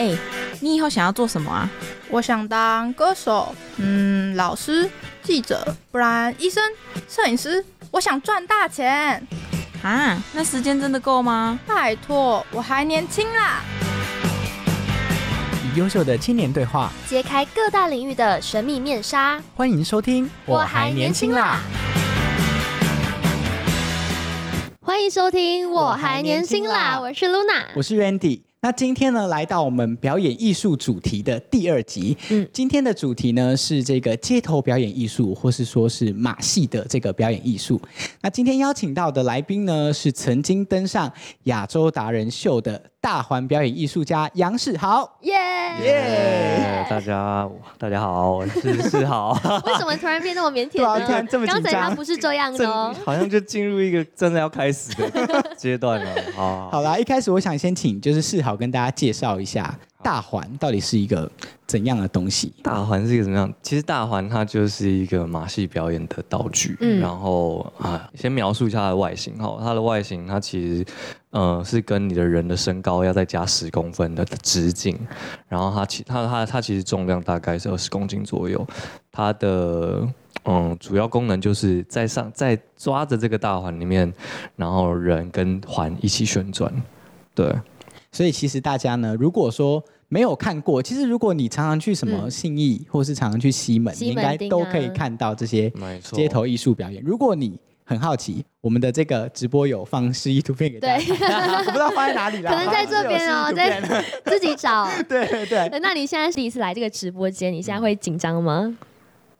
哎，你以后想要做什么啊？我想当歌手，嗯，老师、记者，不然医生、摄影师。我想赚大钱啊！那时间真的够吗？拜托，我还年轻啦！与优秀的青年对话，揭开各大领域的神秘面纱。欢迎收听《我还年轻啦》。欢迎收听《我还年轻啦》，我是 Luna，我是 Randy。那今天呢，来到我们表演艺术主题的第二集。嗯，今天的主题呢是这个街头表演艺术，或是说是马戏的这个表演艺术。那今天邀请到的来宾呢，是曾经登上亚洲达人秀的。大环表演艺术家杨世豪，耶耶！大家大家好，我是世豪。为什么突然变那么腼腆呢？刚才他不是这样的哦，好像就进入一个真的要开始的阶段了。好，好啦，一开始我想先请就是世豪跟大家介绍一下。大环到底是一个怎样的东西？大环是一个怎么样？其实大环它就是一个马戏表演的道具。嗯，然后啊，先描述一下它的外形哈。它的外形它其实呃是跟你的人的身高要再加十公分的直径。然后它其它它它其实重量大概是二十公斤左右。它的嗯主要功能就是在上在抓着这个大环里面，然后人跟环一起旋转。对。所以其实大家呢，如果说没有看过，其实如果你常常去什么信义，或是常常去西门，你应该都可以看到这些街头艺术表演。如果你很好奇，我们的这个直播有放示意图片给大家，我不知道放在哪里了，可能在这边哦，在 自己找。对对对。那你现在第一次来这个直播间，你现在会紧张吗？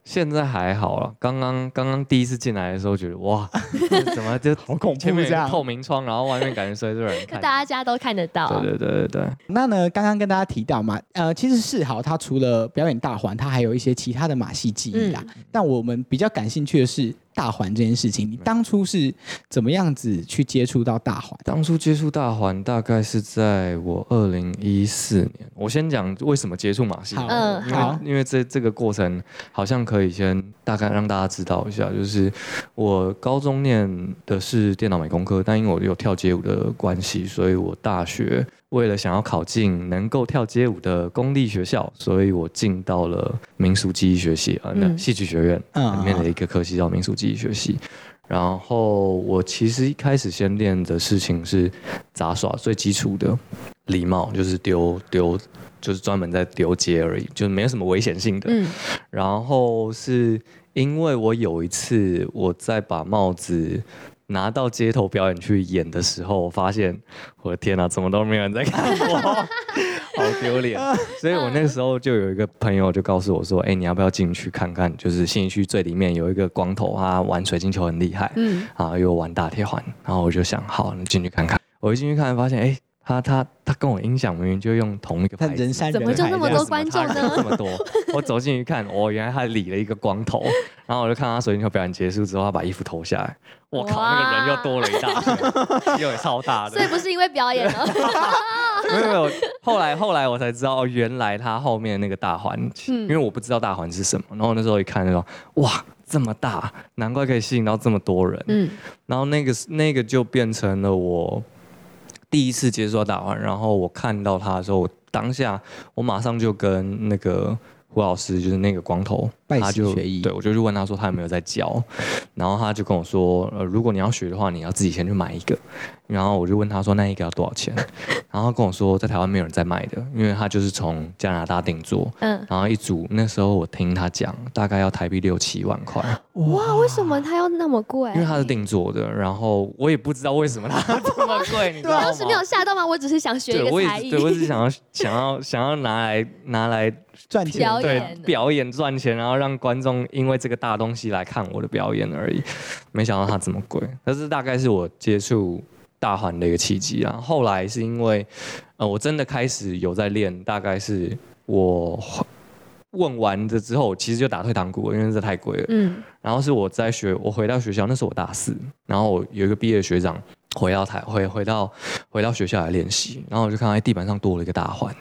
现在还好了，刚刚刚刚第一次进来的时候，觉得哇，怎么就好恐怖这样？透明窗，然后外面感觉随时有人 看，大家都看得到。对对对对对。那呢，刚刚跟大家提到嘛，呃，其实世豪他除了表演大环，他还有一些其他的马戏技艺啦。但我们比较感兴趣的是。大环这件事情，你当初是怎么样子去接触到大环？当初接触大环大概是在我二零一四年。我先讲为什么接触马戏，嗯，因为因为这这个过程好像可以先大概让大家知道一下，就是我高中念的是电脑美工科，但因为我有跳街舞的关系，所以我大学。为了想要考进能够跳街舞的公立学校，所以我进到了民俗技艺学系啊，那戏剧学院里面的一个科系叫民俗技艺学系。然后我其实一开始先练的事情是杂耍，最基础的礼貌，就是丢丢，就是专门在丢街而已，就是没有什么危险性的。然后是因为我有一次我在把帽子。拿到街头表演去演的时候，我发现我的天哪，怎么都没有人在看我，好丢脸。所以我那时候就有一个朋友就告诉我说：“哎，你要不要进去看看？就是信义区最里面有一个光头，他玩水晶球很厉害，嗯，啊，又玩大铁环。然后我就想，好，你进去看看。我一进去看，发现，哎。他他他跟我音响明明就用同一个牌子，怎么就那么多观众呢？这么多，我走进去看，哦原来他理了一个光头，然后我就看他水晶球表演结束之后，他把衣服脱下来，我靠，那个人又多了一大圈，又超大的。所以不是因为表演了，没有没有。后来后来我才知道，原来他后面那个大环，因为我不知道大环是什么，然后那时候一看就说，哇，这么大，难怪可以吸引到这么多人。嗯，然后那个那个就变成了我。第一次接触到大环，然后我看到他的时候，我当下我马上就跟那个胡老师，就是那个光头，他就对我就去问他说他有没有在教，然后他就跟我说，呃，如果你要学的话，你要自己先去买一个。然后我就问他说：“那一个要多少钱？” 然后跟我说：“在台湾没有人在卖的，因为他就是从加拿大定做。”嗯，然后一组那时候我听他讲，大概要台币六七万块。哇，为什么他要那么贵？因为他是定做的，然后我也不知道为什么他 这么贵。你当时没有吓到吗？我只是想学一个才艺，对我只是想要想要想要拿来拿来赚钱，对表演赚钱，然后让观众因为这个大东西来看我的表演而已。没想到它这么贵，但是大概是我接触。大环的一个契机啊，后来是因为，呃，我真的开始有在练，大概是我问完的之后，其实就打退堂鼓了，因为这太贵了。嗯。然后是我在学，我回到学校，那是我大四，然后有一个毕业学长回到台回回到回到学校来练习，然后我就看到哎地板上多了一个大环，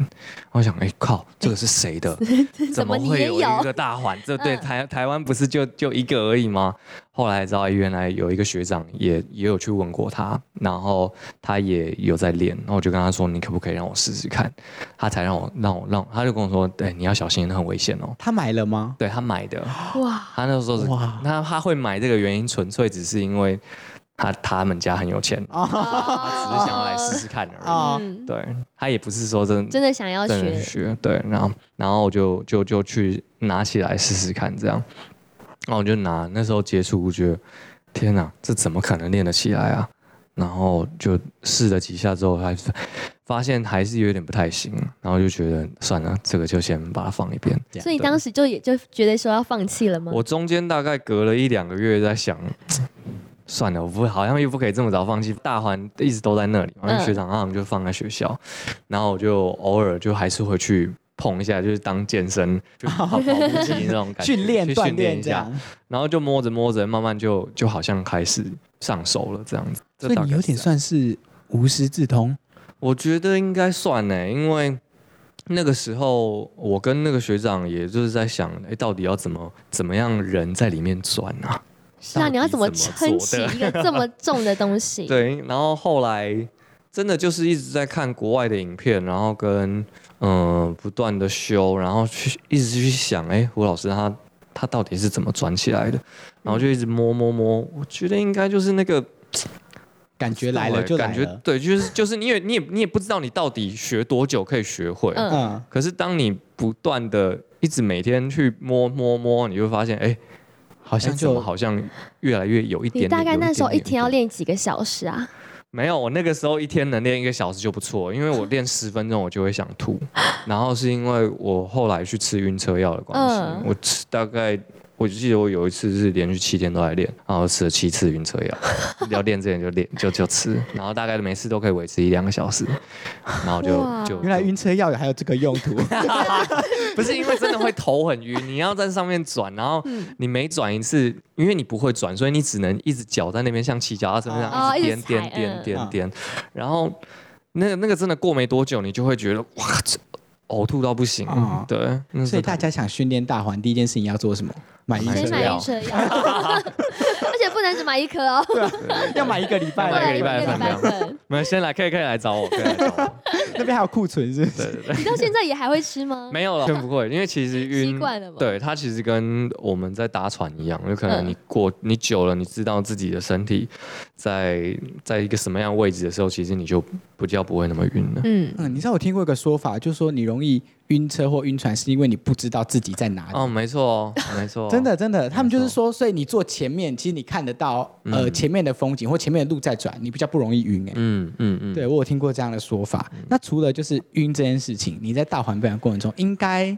我想哎靠，这个是谁的？怎么会有也有一个大环？这对嗯台台湾不是就就一个而已吗？后来知道哎原来有一个学长也也有去问过他，然后他也有在练，然后我就跟他说你可不可以让我试试看？他才让我让我让他就跟我说，对你要小心，很危险哦。他买了吗？对他买的，哇，他那时候是哇他他会买这个原因，纯粹只是因为他他们家很有钱，他只是想要来试试看而已。对他也不是说真的真的想要学，学，对，然后然后我就就就去拿起来试试看，这样，然后我就拿那时候接触，我觉得天哪，这怎么可能练得起来啊？然后就试了几下之后，还是发现还是有点不太行，然后就觉得算了，这个就先把它放一边。所以你当时就也就觉得说要放弃了吗？我中间大概隔了一两个月在想，算了，我不好像又不可以这么早放弃，大环一直都在那里，然后嗯学长他们就放在学校，然后我就偶尔就还是会去碰一下，就是当健身，就跑 跑步机那种感觉，训练锻去训练一下然后就摸着摸着，慢慢就就好像开始上手了这样子。这所以你有点算是无师自通。我觉得应该算呢，因为。那个时候，我跟那个学长也就是在想，哎，到底要怎么怎么样人在里面转啊？是啊，你要怎么撑起一个这么重的 东西？，对，然后后来真的就是一直在看国外的影片，然后跟嗯、呃不断的修，然后去一直去想，哎，胡老师他他到底是怎么转起来的？然后就一直摸摸摸，我觉得应该就是那个 感觉来了就来了。感觉对，就是就是你也你也你也不知道你到底学多久可以学会，嗯嗯，可是当你不断的一直每天去摸摸摸，你会发现，哎，好像就好像越来越有一点点。你大概那时候一天要练几个小时啊？没有，我那个时候一天能练一个小时就不错，因为我练十分钟我就会想吐，然后是因为我后来去吃晕车药的关系，嗯我吃大概我就记得我有一次是连续七天都在练，然后吃了七次晕车药，要练之前就练就就吃，然后大概每次都可以维持一两个小时，然后就就原来晕车药还有这个用途。不是因为真的会头很晕，你要在上面转，然后你每转一次，因为你不会转，所以你只能一直脚在那边像骑脚踏车那哦样一直点点点点点然后那个那个真的过没多久，你就会觉得哇，这呕吐到不行嗯。对，所以大家想训练大环，第一件事情要做什么？买晕车药先买晕，车药，而且不能只买一颗哦，要买一个礼拜要买一个礼。拜的分量份。没有先来可以可以来找我，可以来找我。那边还有库存是不是？对对对。你到现在也还会吃吗？没有了，更不会，因为其实晕习惯了嘛对，它其实跟我们在搭船一样，有可能嗯你过、你久了，你知道自己的身体在在一个什么样位置的时候，其实你就不叫不会那么晕了。嗯，嗯，你知道我听过一个说法，就是说你容易晕车或晕船，是因为你不知道自己在哪里。哦，没错哦，没错，真的，真的，他们就是没说，所以你坐前面，其实你看得到呃嗯前面的风景或前面的路在转，你比较不容易晕哎。嗯嗯嗯，对我有听过这样的说法。那除了就是晕这件事情，你在大环表演过程中应该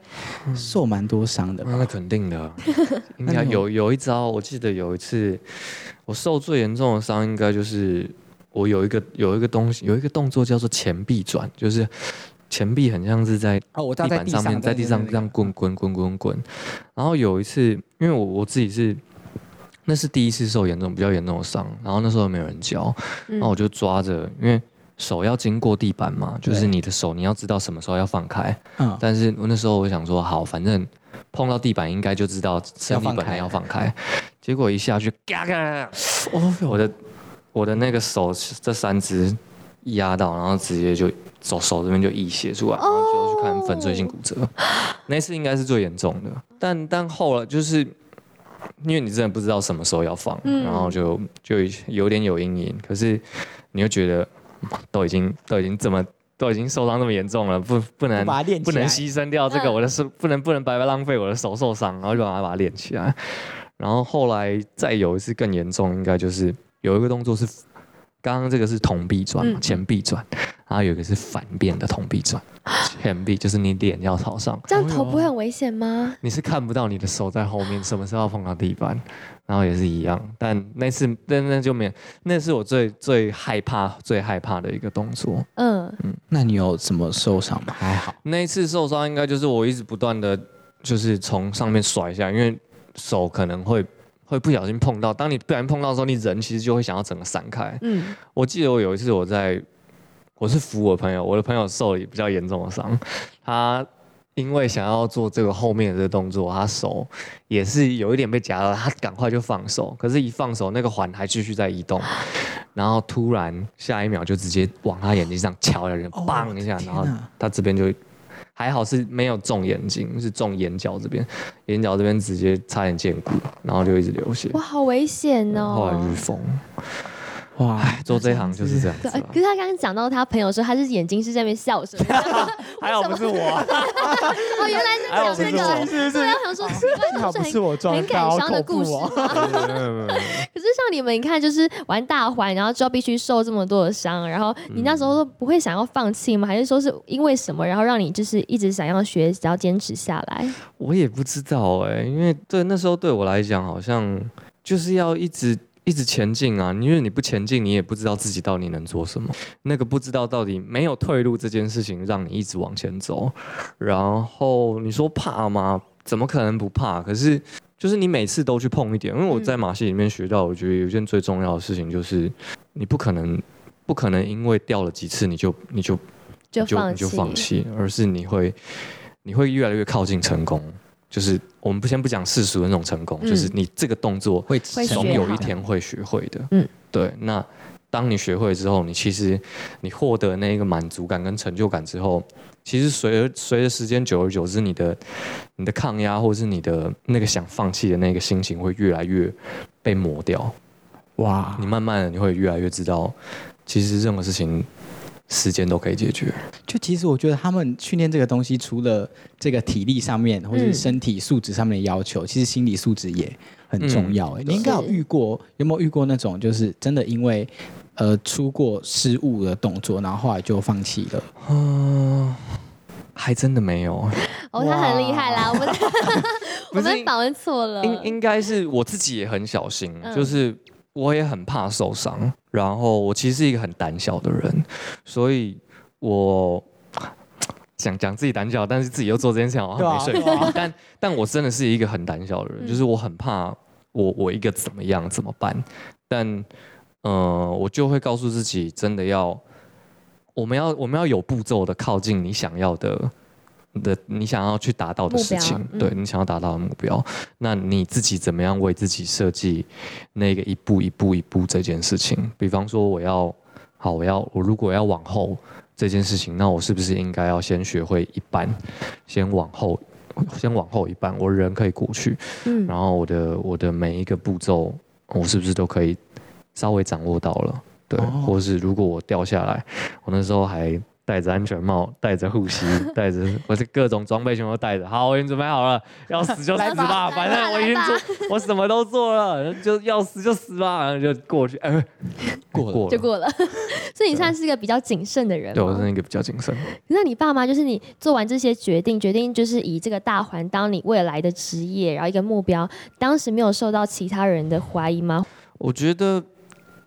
受蛮多伤的吧？那肯定的，应该那有有一招，我记得有一次我受最严重的伤，应该就是我有一个有一个东西，有一个动作叫做前臂转，就是前臂很像是在哦，我地在地，板上面，在地上这样滚滚滚滚滚。然后有一次，因为我我自己是那是第一次受严重比较严重的伤，然后那时候没有人教，嗯。然后我就抓着，因为手要经过地板嘛，就是你的手你要知道什么时候要放开。嗯，但是我那时候我想说，好，反正碰到地板应该就知道身体本来要放开，结果一下去，嘎嘎，哦我的我的那个手这三只压到，然后直接就手手这边就溢血出来，然后就去看粉碎性骨折。那次应该是最严重的，但但后来就是因为你真的不知道什么时候要放，嗯然后就就有点有阴影，可是你又觉得都已经都已经这么。都已经受伤这么严重了，不不能不能牺牲掉这个嗯我的手，不能不能白白浪费我的手受伤，然后就把它把它练起来。然后后来再有一次更严重，应该就是有一个动作是，刚刚这个是同臂转前臂转，然后有一个是反变的同臂转，前臂就是你脸要朝上，这样头不会很危险吗？你是看不到你的手在后面，什么时候要碰到地板，然后也是一样。但那次那那就没有，那是我最最害怕最害怕的一个动作。嗯嗯，那你有什么受伤吗？还好，那一次受伤应该就是我一直不断的就是从上面甩下来，因为手可能会会不小心碰到。当你不小心碰到的时候，你人其实就会想要整个散开。嗯，我记得我有一次我在，我是扶我朋友，我的朋友受了比较严重的伤，他因为想要做这个后面的这个动作，他手也是有一点被夹到，他赶快就放手，可是一放手，那个环还继续在移动，然后突然下一秒就直接往他眼睛上敲下去，哦砰一下，然后他这边就还好是没有中眼睛，是中眼角这边，眼角这边直接差点见骨，然后就一直流血哇，，好危险后来哦就是。缝。哇，做这一行就是这样子可是他刚刚讲到他朋友说他是眼睛是在那边笑什么？还好不是我。哦，原来是讲这 个，是对啊，我想说奇怪，幸好不是是我撞很很感伤的故事可是像你们，你看，就是玩大环，然后之后必须受这么多的伤，然后你那时候都不会想要放弃吗？还是说是因为什么，然后让你就是一直想要学，只要坚持下来？我也不知道哎、因为对那时候对我来讲，好像就是要一直一直前进啊。因为你不前进，你也不知道自己到底能做什么。那个不知道到底没有退路这件事情，让你一直往前走。然后你说怕吗？怎么可能不怕？可是就是你每次都去碰一点，因为我在马戏里面学到，我觉得有一件最重要的事情就是，你不可能不可能因为掉了几次你就你就就就你就？放弃，而是你会你会越来越靠近成功。就是我们不先不讲世俗的那种成功，嗯就是你这个动作会会总有一天会学会的。嗯，对。那当你学会之后，你其实你获得那个满足感跟成就感之后，其实随着随着时间久而久之，你的你的抗压或是你的那个想放弃的那个心情会越来越被磨掉。哇你，慢慢的你会越来越知道，其实任何事情时间都可以解决。就其实我觉得他们训练这个东西，除了这个体力上面或者身体素质上面的要求，其实心理素质也很重要。哎、你应该有遇过，有没有遇过那种就是真的因为呃出过失误的动作，然后后来就放弃了？嗯，还真的没有，哦，他很厉害啦，我们 我们访问错了，应应该是我自己也很小心，嗯就是我也很怕受伤，然后我其实是一个很胆小的人，所以我。想讲自己胆小，但是自己又做这件事情，好像没说服对啊。但但我真的是一个很胆小的人，嗯就是我很怕我我一个怎么样怎么办？但嗯、呃我就会告诉自己，真的要我们要我们要有步骤的靠近你想要的的你想要去达到的事情对你想要达到的目标。那你自己怎么样为自己设计那个一步一步一步这件事情？比方说，我要好，我要我如果要往后这件事情，那我是不是应该要先学会一半，先往后，先往后一半，我人可以过去，嗯然后我的我的每一个步骤，我是不是都可以稍微掌握到了？对，哦或是如果我掉下来，我那时候还戴着安全帽，戴着护膝，戴着我是各种装备全部都带着。好，我已经准备好了，要死就死吧，反正我已经做，我什么都做了，就要死就死吧，然后就过去，哎，过了就过了。所以你算是一个比较谨慎的人对我是？一个比较谨慎。那你爸妈就是你做完这些决定，决定就是以这个大环当你未来的职业，然后一个目标，当时没有受到其他人的怀疑吗？我觉得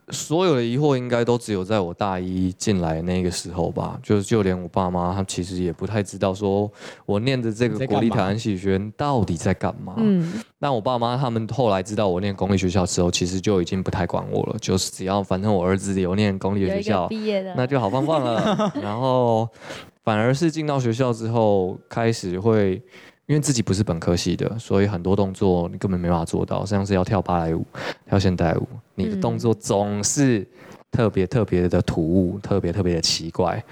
所有的疑惑应该都只有在我大一进来那个时候吧，就就连我爸妈他其实也不太知道，说我念的这个国立台湾戏剧学院到底在干嘛。嗯，但我爸妈他们后来知道我念公立学校之后，其实就已经不太管我了，就是只要反正我儿子有念公立学校，毕业的，那就好棒棒了。然后反而是进到学校之后，开始会因为自己不是本科系的，所以很多动作你根本没办法做到，像是要跳芭蕾舞、跳现代舞，你的动作总是特别特别的突兀，特别特别的奇怪。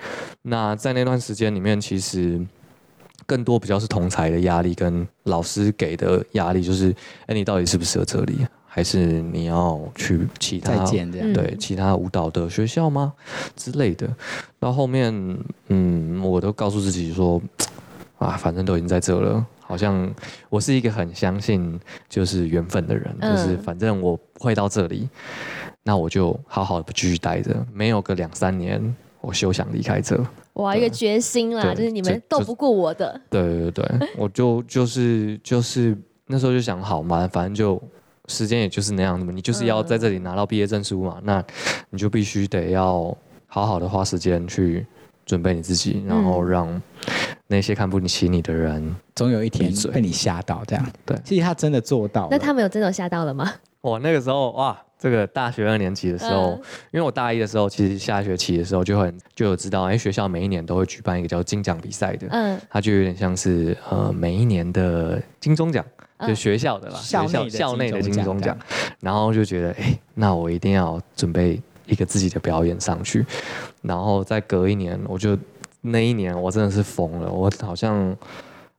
那在那段时间里面，其实。更多比较是同才的压力跟老师给的压力，就是，哎，你到底适不适合这里，还是你要去其他再见这样。嗯对其他舞蹈的学校吗之类的。到后面，嗯，我都告诉自己说，啊，反正都已经在这了，好像我是一个很相信就是缘分的人，嗯。就是反正我会到这里，那我就好好的继续待着，没有个两三年，我休想离开这。哇，一个决心啦，就是你们斗不过我的，对对对，我就就是就是那时候就想好嘛，反正就时间也就是那样的嘛，你就是要在这里拿到毕业证书嘛，那你就必须得要好好的花时间去准备你自己，然后嗯。让、那些看不起你的人，总有一天被你吓到，这样。对。其实他真的做到了。那他们有真的吓到了吗？我那个时候哇，这个大学二年级的时候，嗯。因为我大一的时候，其实下学期的时候就很就有知道，哎，学校每一年都会举办一个叫金奖比赛的，嗯，它就有点像是呃每一年的金钟奖，嗯。就学校的啦，校内的学校校内的金钟奖金钟奖，然后就觉得哎，那我一定要准备一个自己的表演上去，然后再隔一年，我就那一年我真的是疯了，我好像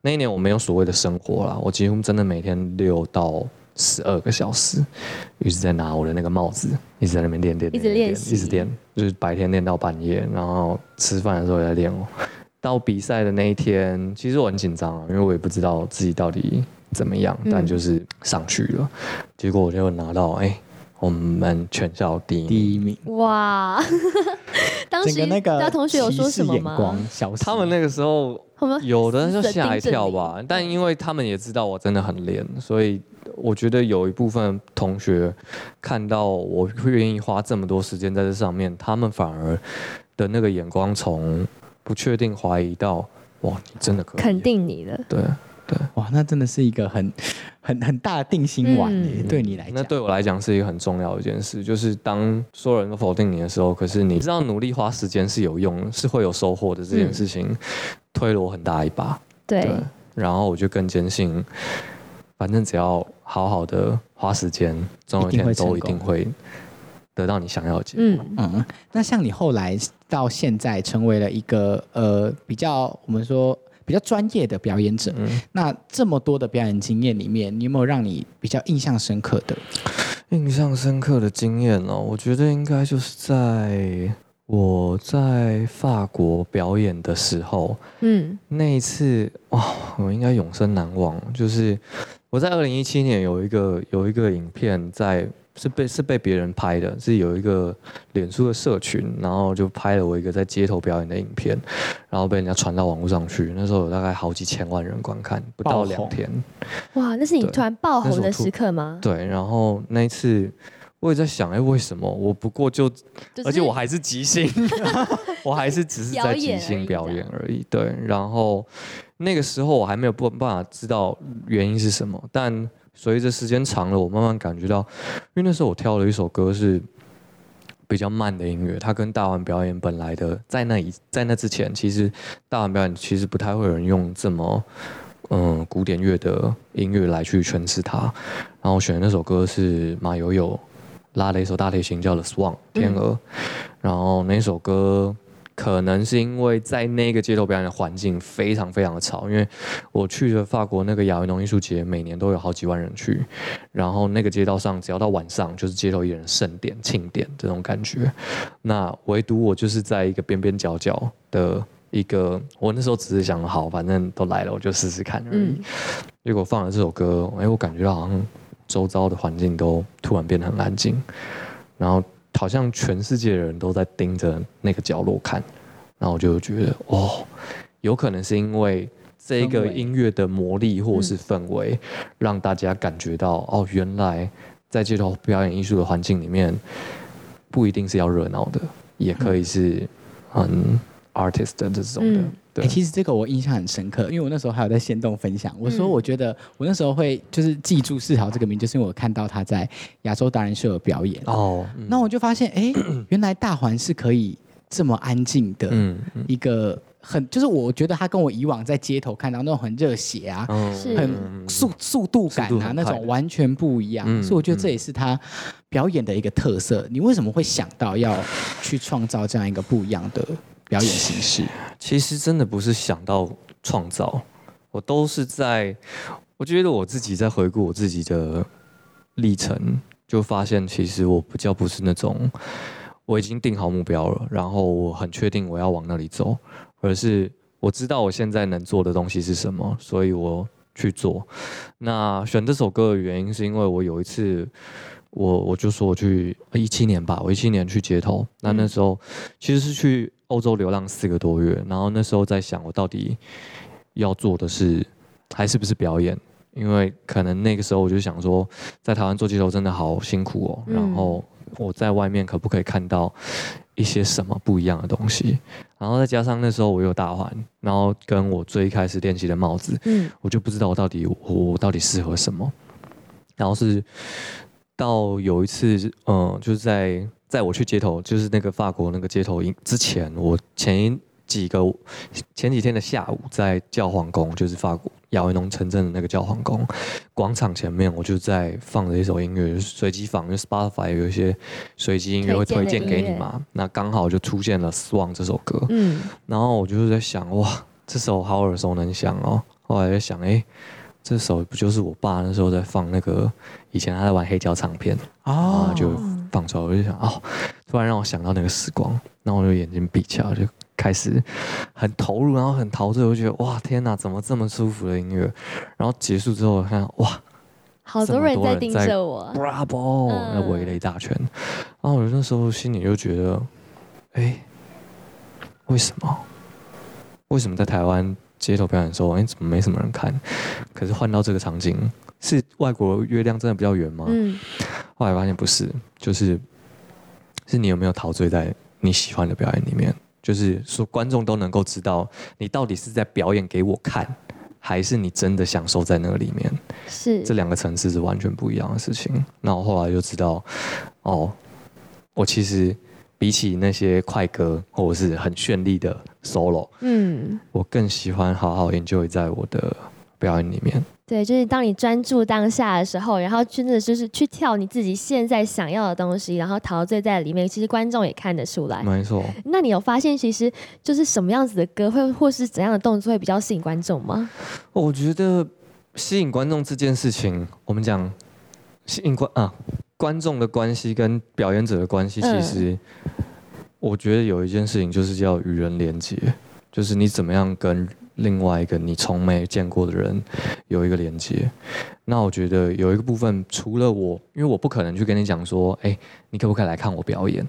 那一年我没有所谓的生活啦，我几乎真的每天六到。十二个小时，一直在拿我的那个帽子，一直在那边练练，一直练一直练，就是白天练到半夜，然后吃饭的时候也在练哦。到比赛的那一天，其实我很紧张啊，因为我也不知道自己到底怎么样，嗯但就是上去了，结果我就拿到哎、我们全校第一名。第一名，哇！当时整个那个大家同学有说什么吗？他们那个时候有的人就吓一跳吧，但因为他们也知道我真的很练，所以我觉得有一部分同学看到我会愿意花这么多时间在这上面，他们反而的那个眼光从不确定怀疑到哇，你真的可以肯定你了。对。哇，那真的是一个很很很大的定心丸耶，嗯对你来讲。那对我来讲是一个很重要的一件事，就是当所有人都否定你的时候，可是你知道努力花时间是有用，是会有收获的这件事情，推了我很大一把。对，然后我就更坚信，反正只要好好的花时间，总有一天都一定会得到你想要的结果。嗯，嗯，那像你后来到现在成为了一个呃比较我们说比较专业的表演者，嗯，那这么多的表演经验里面，你有没有让你比较印象深刻的？印象深刻的经验哦，我觉得应该就是在我在法国表演的时候，嗯，那一次哇，我应该永生难忘。就是我在二零一七年有一个有一个影片在是被是被别人拍的，是有一个脸书的社群，然后就拍了我一个在街头表演的影片，然后被人家传到网络上去。那时候有大概好几千万人观看，不到两天。哇，那是你突然爆红的时刻吗？对，然后那一次我也在想，哎，为什么我不过就就是而且我还是即兴，我还是只是在即表演而已兴表演而已。对，然后那个时候我还没有办办法知道原因是什么，但随着时间长了，我慢慢感觉到，因为那时候我挑了一首歌是。比较慢的音乐，它跟大碗表演本来的在那一在那之前，其实大碗表演其实不太会有人用这么嗯古典乐的音乐来去诠释它。然后我选的那首歌是马友友拉了一首大提琴叫《The Swan》天鹅，然后那首歌可能是因为在那个街头表演的环境非常非常的吵，因为我去的法国那个亚维农艺术节，每年都有好几万人去，然后那个街道上只要到晚上就是街头艺人盛典庆典这种感觉，那唯独我就是在一个边边角角的。一个，我那时候只是想好，反正都来了，我就试试看而已。嗯结果放了这首歌，哎，我感觉到好像周遭的环境都突然变得很安静，然后好像全世界的人都在盯着那个角落看，然后我就觉得，哦，有可能是因为这个音乐的魔力或是氛围，让大家感觉到，哦，原来在街头表演艺术的环境里面，不一定是要热闹的，也可以是很 artist 的这种的，对。哎、，其实这个我印象很深刻，因为我那时候还有在线动分享，我说嗯。我觉得我那时候会就是记住世豪这个名，就是因为我看到他在亚洲达人秀有表演，哦，嗯。那我就发现，哎、原来大环是可以这么安静的一个很，就是我觉得他跟我以往在街头看到那种很热血啊。很速速度感啊，那种完全不一样，嗯所以我觉得这嗯也是他表演的一个特色。你为什么会想到要去创造这样一个不一样的表演形式？其实真的不是想到创造，我都是在，我觉得我自己在回顾我自己的历程，就发现其实我比较不是那种我已经定好目标了，然后我很确定我要往那里走，而是我知道我现在能做的东西是什么，所以我去做。那选这首歌的原因是因为我有一次。我我就说我去一七年吧，我一七年去街头，那那时候其实是去欧洲流浪四个多月，然后那时候在想我到底要做的是还是不是表演，因为可能那个时候我就想说，在台湾做街头真的好辛苦哦，嗯然后我在外面可不可以看到一些什么不一样的东西？然后再加上那时候我有大环，然后跟我最一开始练习的帽子，嗯我就不知道我到底我我到底适合什么。然后是到有一次，嗯、就是在在我去街头，就是那个法国那个街头营之前，我前一几个前几天的下午，在教皇宫，就是法国亚维农城镇的那个教皇宫广场前面，我就在放着一首音乐，就是随机放，因为 Spotify 有一些随机音乐会推推荐给你嘛，那刚好就出现了《Swan》这首歌，嗯，然后我就是在想，哇，这首好耳熟能详哦。后来在想，哎，这首不就是我爸那时候在放那个以前他在玩黑胶唱片，然哦后就放出来，我就想，哦，突然让我想到那个时光，然后我就眼睛闭起来，就开始很投入，然后很陶醉，我就觉得哇，天哪，怎么这么舒服的音乐？然后结束之后，我看哇好多人在盯着我，，Bravo，嗯那围了一大圈，然后我那时候心里就觉得，哎，为什么？为什么在台湾街头表演的时候，哎，怎么没什么人看？可是换到这个场景，是外国月亮真的比较圆吗？嗯，后来发现不是，就是是你有没有陶醉在你喜欢的表演里面，就是说观众都能够知道你到底是在表演给我看，还是你真的享受在那个里面。是这两个层次是完全不一样的事情。那我后来就知道，哦，我其实比起那些快歌或者是很绚丽的 solo，嗯。我更喜欢好好 enjoy 在我的表演里面。对，就是当你专注当下的时候，然后真的就是去跳你自己现在想要的东西，然后陶醉在里面，其实观众也看得出来。没错，那你有发现，其实就是什么样子的歌会，或是怎样的动作会比较吸引观众吗？我觉得吸引观众这件事情，我们讲吸引观啊，观众的关系跟表演者的关系，嗯其实我觉得有一件事情就是叫与人连接，就是你怎么样跟另外一个你从没见过的人有一个连接。那我觉得有一个部分，除了我，因为我不可能去跟你讲说，哎，你可不可以来看我表演？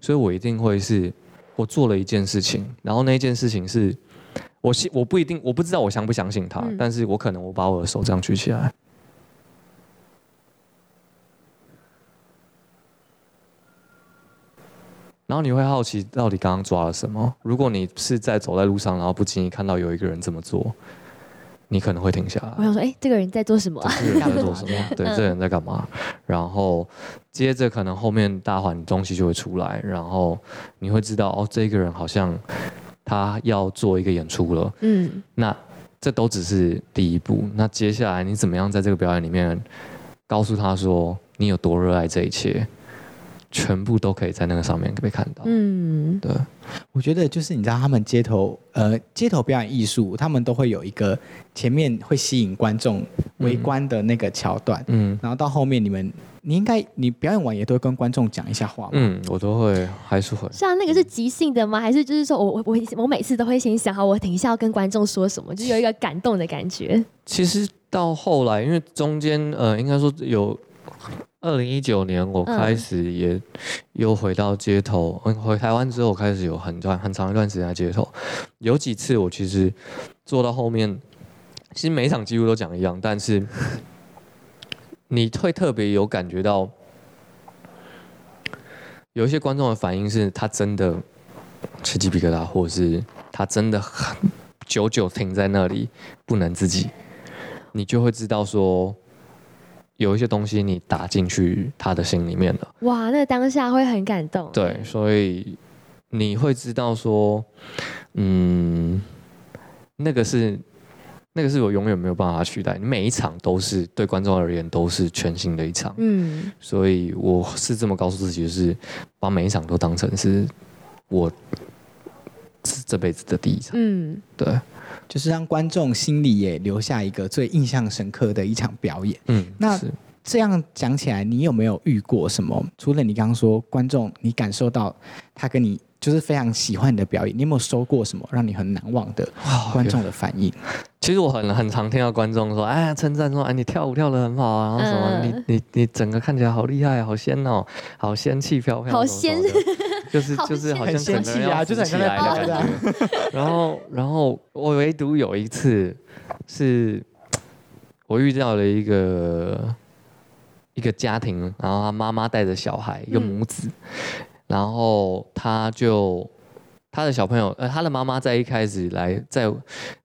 所以我一定会是我做了一件事情，然后那一件事情是我信我不一定我不知道我相不相信他，嗯但是我可能我把我的手这样举起来，然后你会好奇到底刚刚抓了什么。如果你是在走在路上，然后不经意看到有一个人这么做，你可能会停下来我。想说，哎，这个人在做什么啊？这个人在做什么？对，嗯这个人在干嘛？然后接着可能后面大环东西就会出来，然后你会知道哦，这个人好像他要做一个演出了。嗯，那这都只是第一步。那接下来你怎么样在这个表演里面告诉他说你有多热爱这一切，全部都可以在那个上面被看到。嗯，对，我觉得就是你知道，他们街头呃街头表演艺术，他们都会有一个前面会吸引观众围观的那个桥段，嗯然后到后面你们你应该你表演完也都会跟观众讲一下话嘛。嗯，我都会还是会。像那个是即兴的吗？还是就是说我我我我每次都会先想好，我等一下要跟观众说什么，就有一个感动的感觉。其实到后来，因为中间呃，应该说有二零一九年，我开始也又回到街头，嗯，回台湾之后，开始有很段很长一段时间在街头。有几次我其实做到后面，其实每一场几乎都讲一样，但是 你会特别有感觉到，有一些观众的反应是他真的吃鸡皮疙瘩，或者是他真的很久久停在那里不能自己。你就会知道说，有一些东西你打进去他的心里面了。哇，那当下会很感动。对，所以你会知道说，嗯，那个是那个是我永远没有办法取代。你每一场都是对观众而言都是全新的一场，嗯，所以我是这么告诉自己，就是把每一场都当成是我是这辈子的第一场。嗯，对，就是让观众心里也留下一个最印象深刻的一场表演。嗯，那是这样讲起来，你有没有遇过什么？除了你刚刚说观众，你感受到他跟你就是非常喜欢你的表演，你有没有收过什么让你很难忘的观众的反应？其实我很很常听到观众说，哎呀，称赞说，哎，你跳舞跳得很好啊，然后什么，嗯你你你整个看起来好厉害，好仙哦，好仙气飘飘，好什么什么的，就是就是好像整个人啊就起来的感觉。然后然后我唯独有一次是，我遇到了一个一个家庭，然后他妈妈带着小孩，一个母子，然后他就他的小朋友，呃，他的妈妈在一开始来在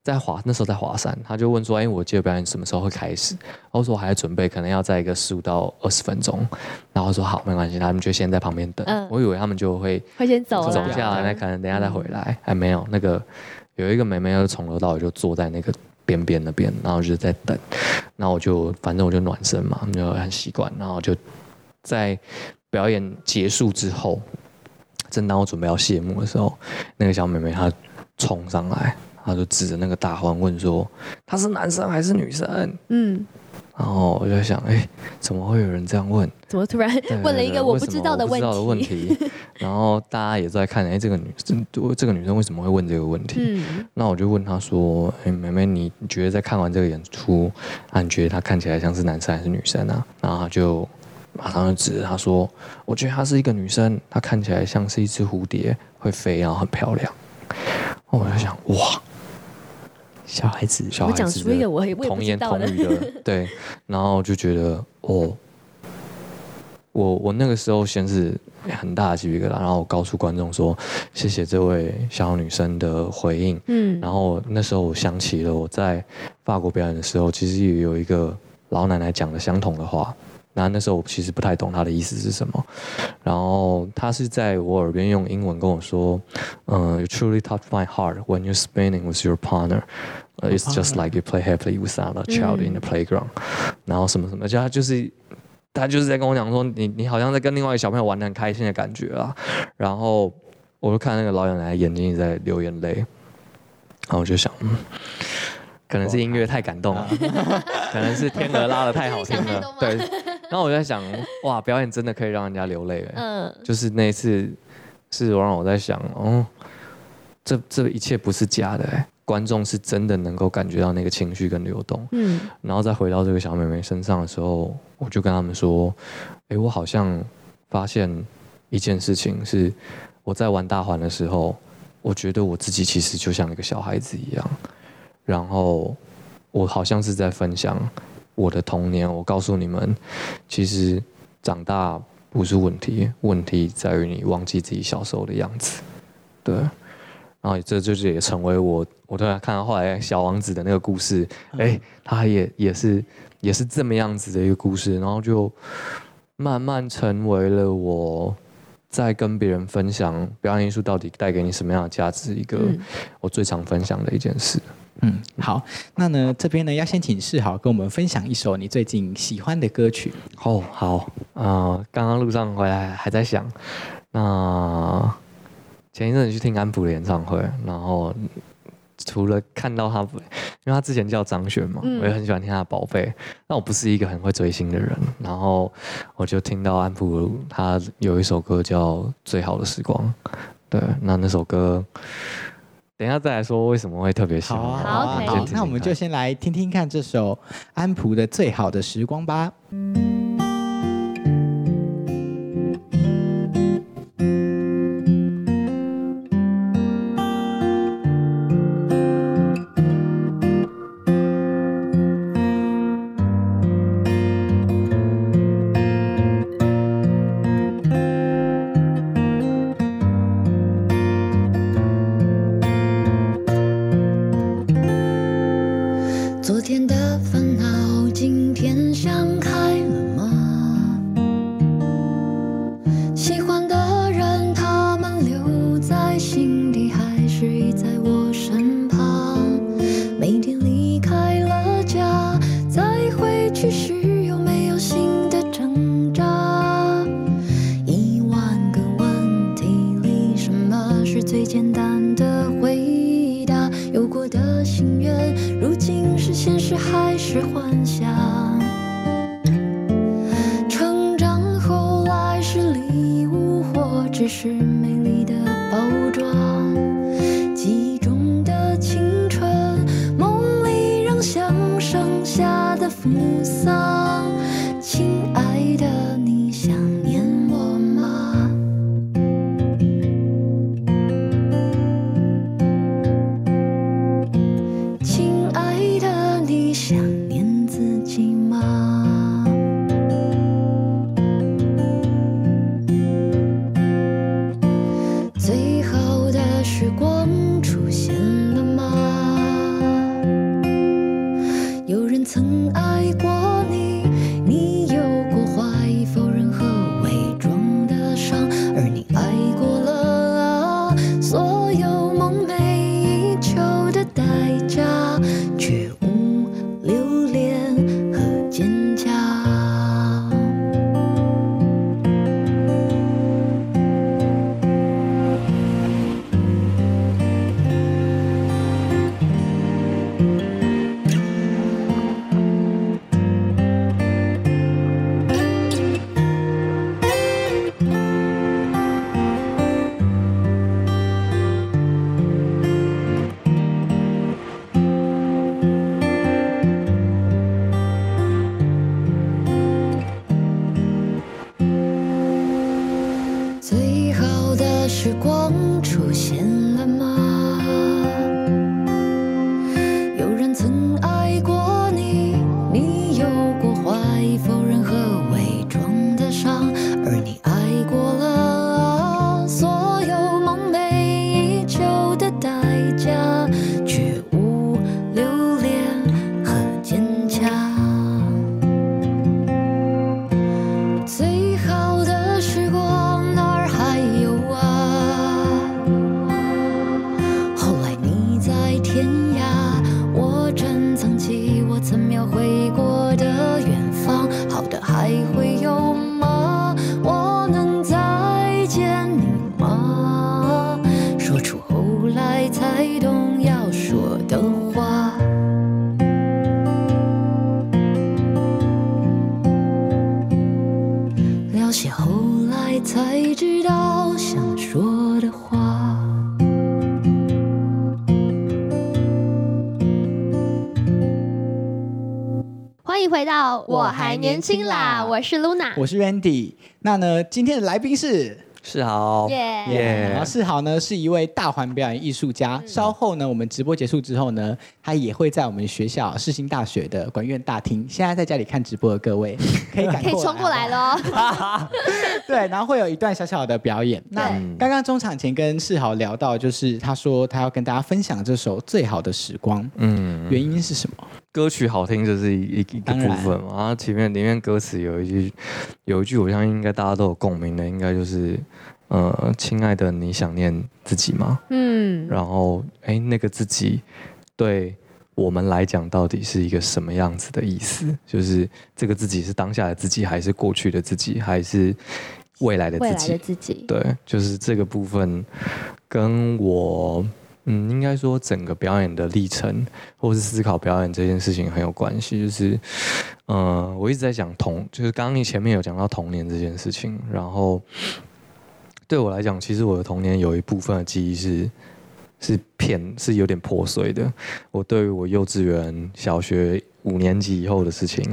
在华那时候在华山，他就问说，哎，我接表演什么时候会开始？然后说我还在准备，可能要在一个十五到二十分钟。然后说好，没关系，他们就先在旁边等。嗯我以为他们就会会先走了，走下来，那可能等下再回来。还没有，那个有一个妹妹，就从头到尾就坐在那个边边那边，然后就在等。然后我就反正我就暖身嘛，就很习惯。然后就在表演结束之后，正当我准备要谢幕的时候，那个小妹妹她冲上来，她就指着那个大欢问说：“他是男生还是女生嗯，？”然后我就在想，哎，怎么会有人这样问？怎么突然问了一个我不知道的问题？题，然后大家也在看，哎，这个女生，这个女生为什么会问这个问题？嗯，那我就问她说，哎，妹妹，你你觉得在看完这个演出，啊，你觉得她看起来像是男生还是女生啊？然后她就马上就指着她说，我觉得她是一个女生，她看起来像是一只蝴蝶，会飞，然后很漂亮。哦我就想，哇，小孩子，小孩子的童言童语的，对，然后就觉得哦，我我那个时候先是很大的鸡皮疙瘩，然后我告诉观众说谢谢这位小女生的回应，嗯，然后那时候我想起了我在法国表演的时候，其实也有一个老奶奶讲的相同的话。那那时候我其实不太懂他的意思是什么，然后他是在我耳边用英文跟我说，嗯、y o u truly touch my heart when you're spinning with your partner. Uh, It's just like you play happily with another child in the playground，、然后什么什么，就他就是他就是在跟我讲说，你你好像在跟另外一个小朋友玩的很开心的感觉啊。然后我就看那个老奶奶眼睛在流眼泪，然后我就想，嗯，可能是音乐太感动了，可能是天鹅拉的太好听。了。对，然后我就在想，哇，表演真的可以让人家流泪哎。嗯，就是那一次，是让我在想，哦，这这一切不是假的哎，观众是真的能够感觉到那个情绪跟流动。嗯，然后再回到这个小妹妹身上的时候，我就跟他们说，诶，我好像发现一件事情是，我在玩大环的时候，我觉得我自己其实就像一个小孩子一样，然后我好像是在分享我的童年。我告诉你们，其实长大不是问题，问题在于你忘记自己小时候的样子。对，然后这就是也成为我，我突然看到后来小王子的那个故事，哎、他也也是也是这么样子的一个故事，然后就慢慢成为了我在跟别人分享表演艺术到底带给你什么样的价值，一个嗯我最常分享的一件事。嗯，好，那呢这边呢要先请世豪跟我们分享一首你最近喜欢的歌曲。哦，好啊，刚刚路上回来还在想，那前一阵子去听安普的演唱会，然后除了看到他，因为他之前叫张悬嘛，嗯我也很喜欢听他的《宝贝》，但我不是一个很会追星的人，然后我就听到安普他有一首歌叫《最好的时光》，对，那那首歌。等一下再来说为什么会特别喜欢好啊，好啊，好，OK 好先，听听那我们就先来听听看这首安普的《最好的时光》吧。还年轻啦，我是 Luna，我是 Randy。那呢，今天的来宾是。世豪，耶耶然后世豪呢是一位大环表演艺术家。嗯稍后呢，我们直播结束之后呢，他也会在我们学校世新大学的管院大厅。现在在家里看直播的各位，可以赶可以冲过来了。喽。对，然后会有一段小小的表演。那对刚刚中场前跟世豪聊到，就是他说他要跟大家分享这首《最好的时光》，嗯，原因是什么？歌曲好听就是一一一个部分嘛，然后前面里面歌词有一句有一句，我相信应该大家都有共鸣的，应该就是呃，亲爱的，你想念自己吗？嗯，然后哎，那个自己对我们来讲到底是一个什么样子的意思？就是这个自己是当下的自己，还是过去的自己，还是未来的未来的？自己，对，就是这个部分跟我，嗯，应该说整个表演的历程，或是思考表演这件事情很有关系。就是，呃，我一直在讲童，就是刚刚你前面有讲到童年这件事情，然后对我来讲，其实我的童年有一部分的记忆是是片是有点破碎的。我对于我幼稚园、小学五年级以后的事情，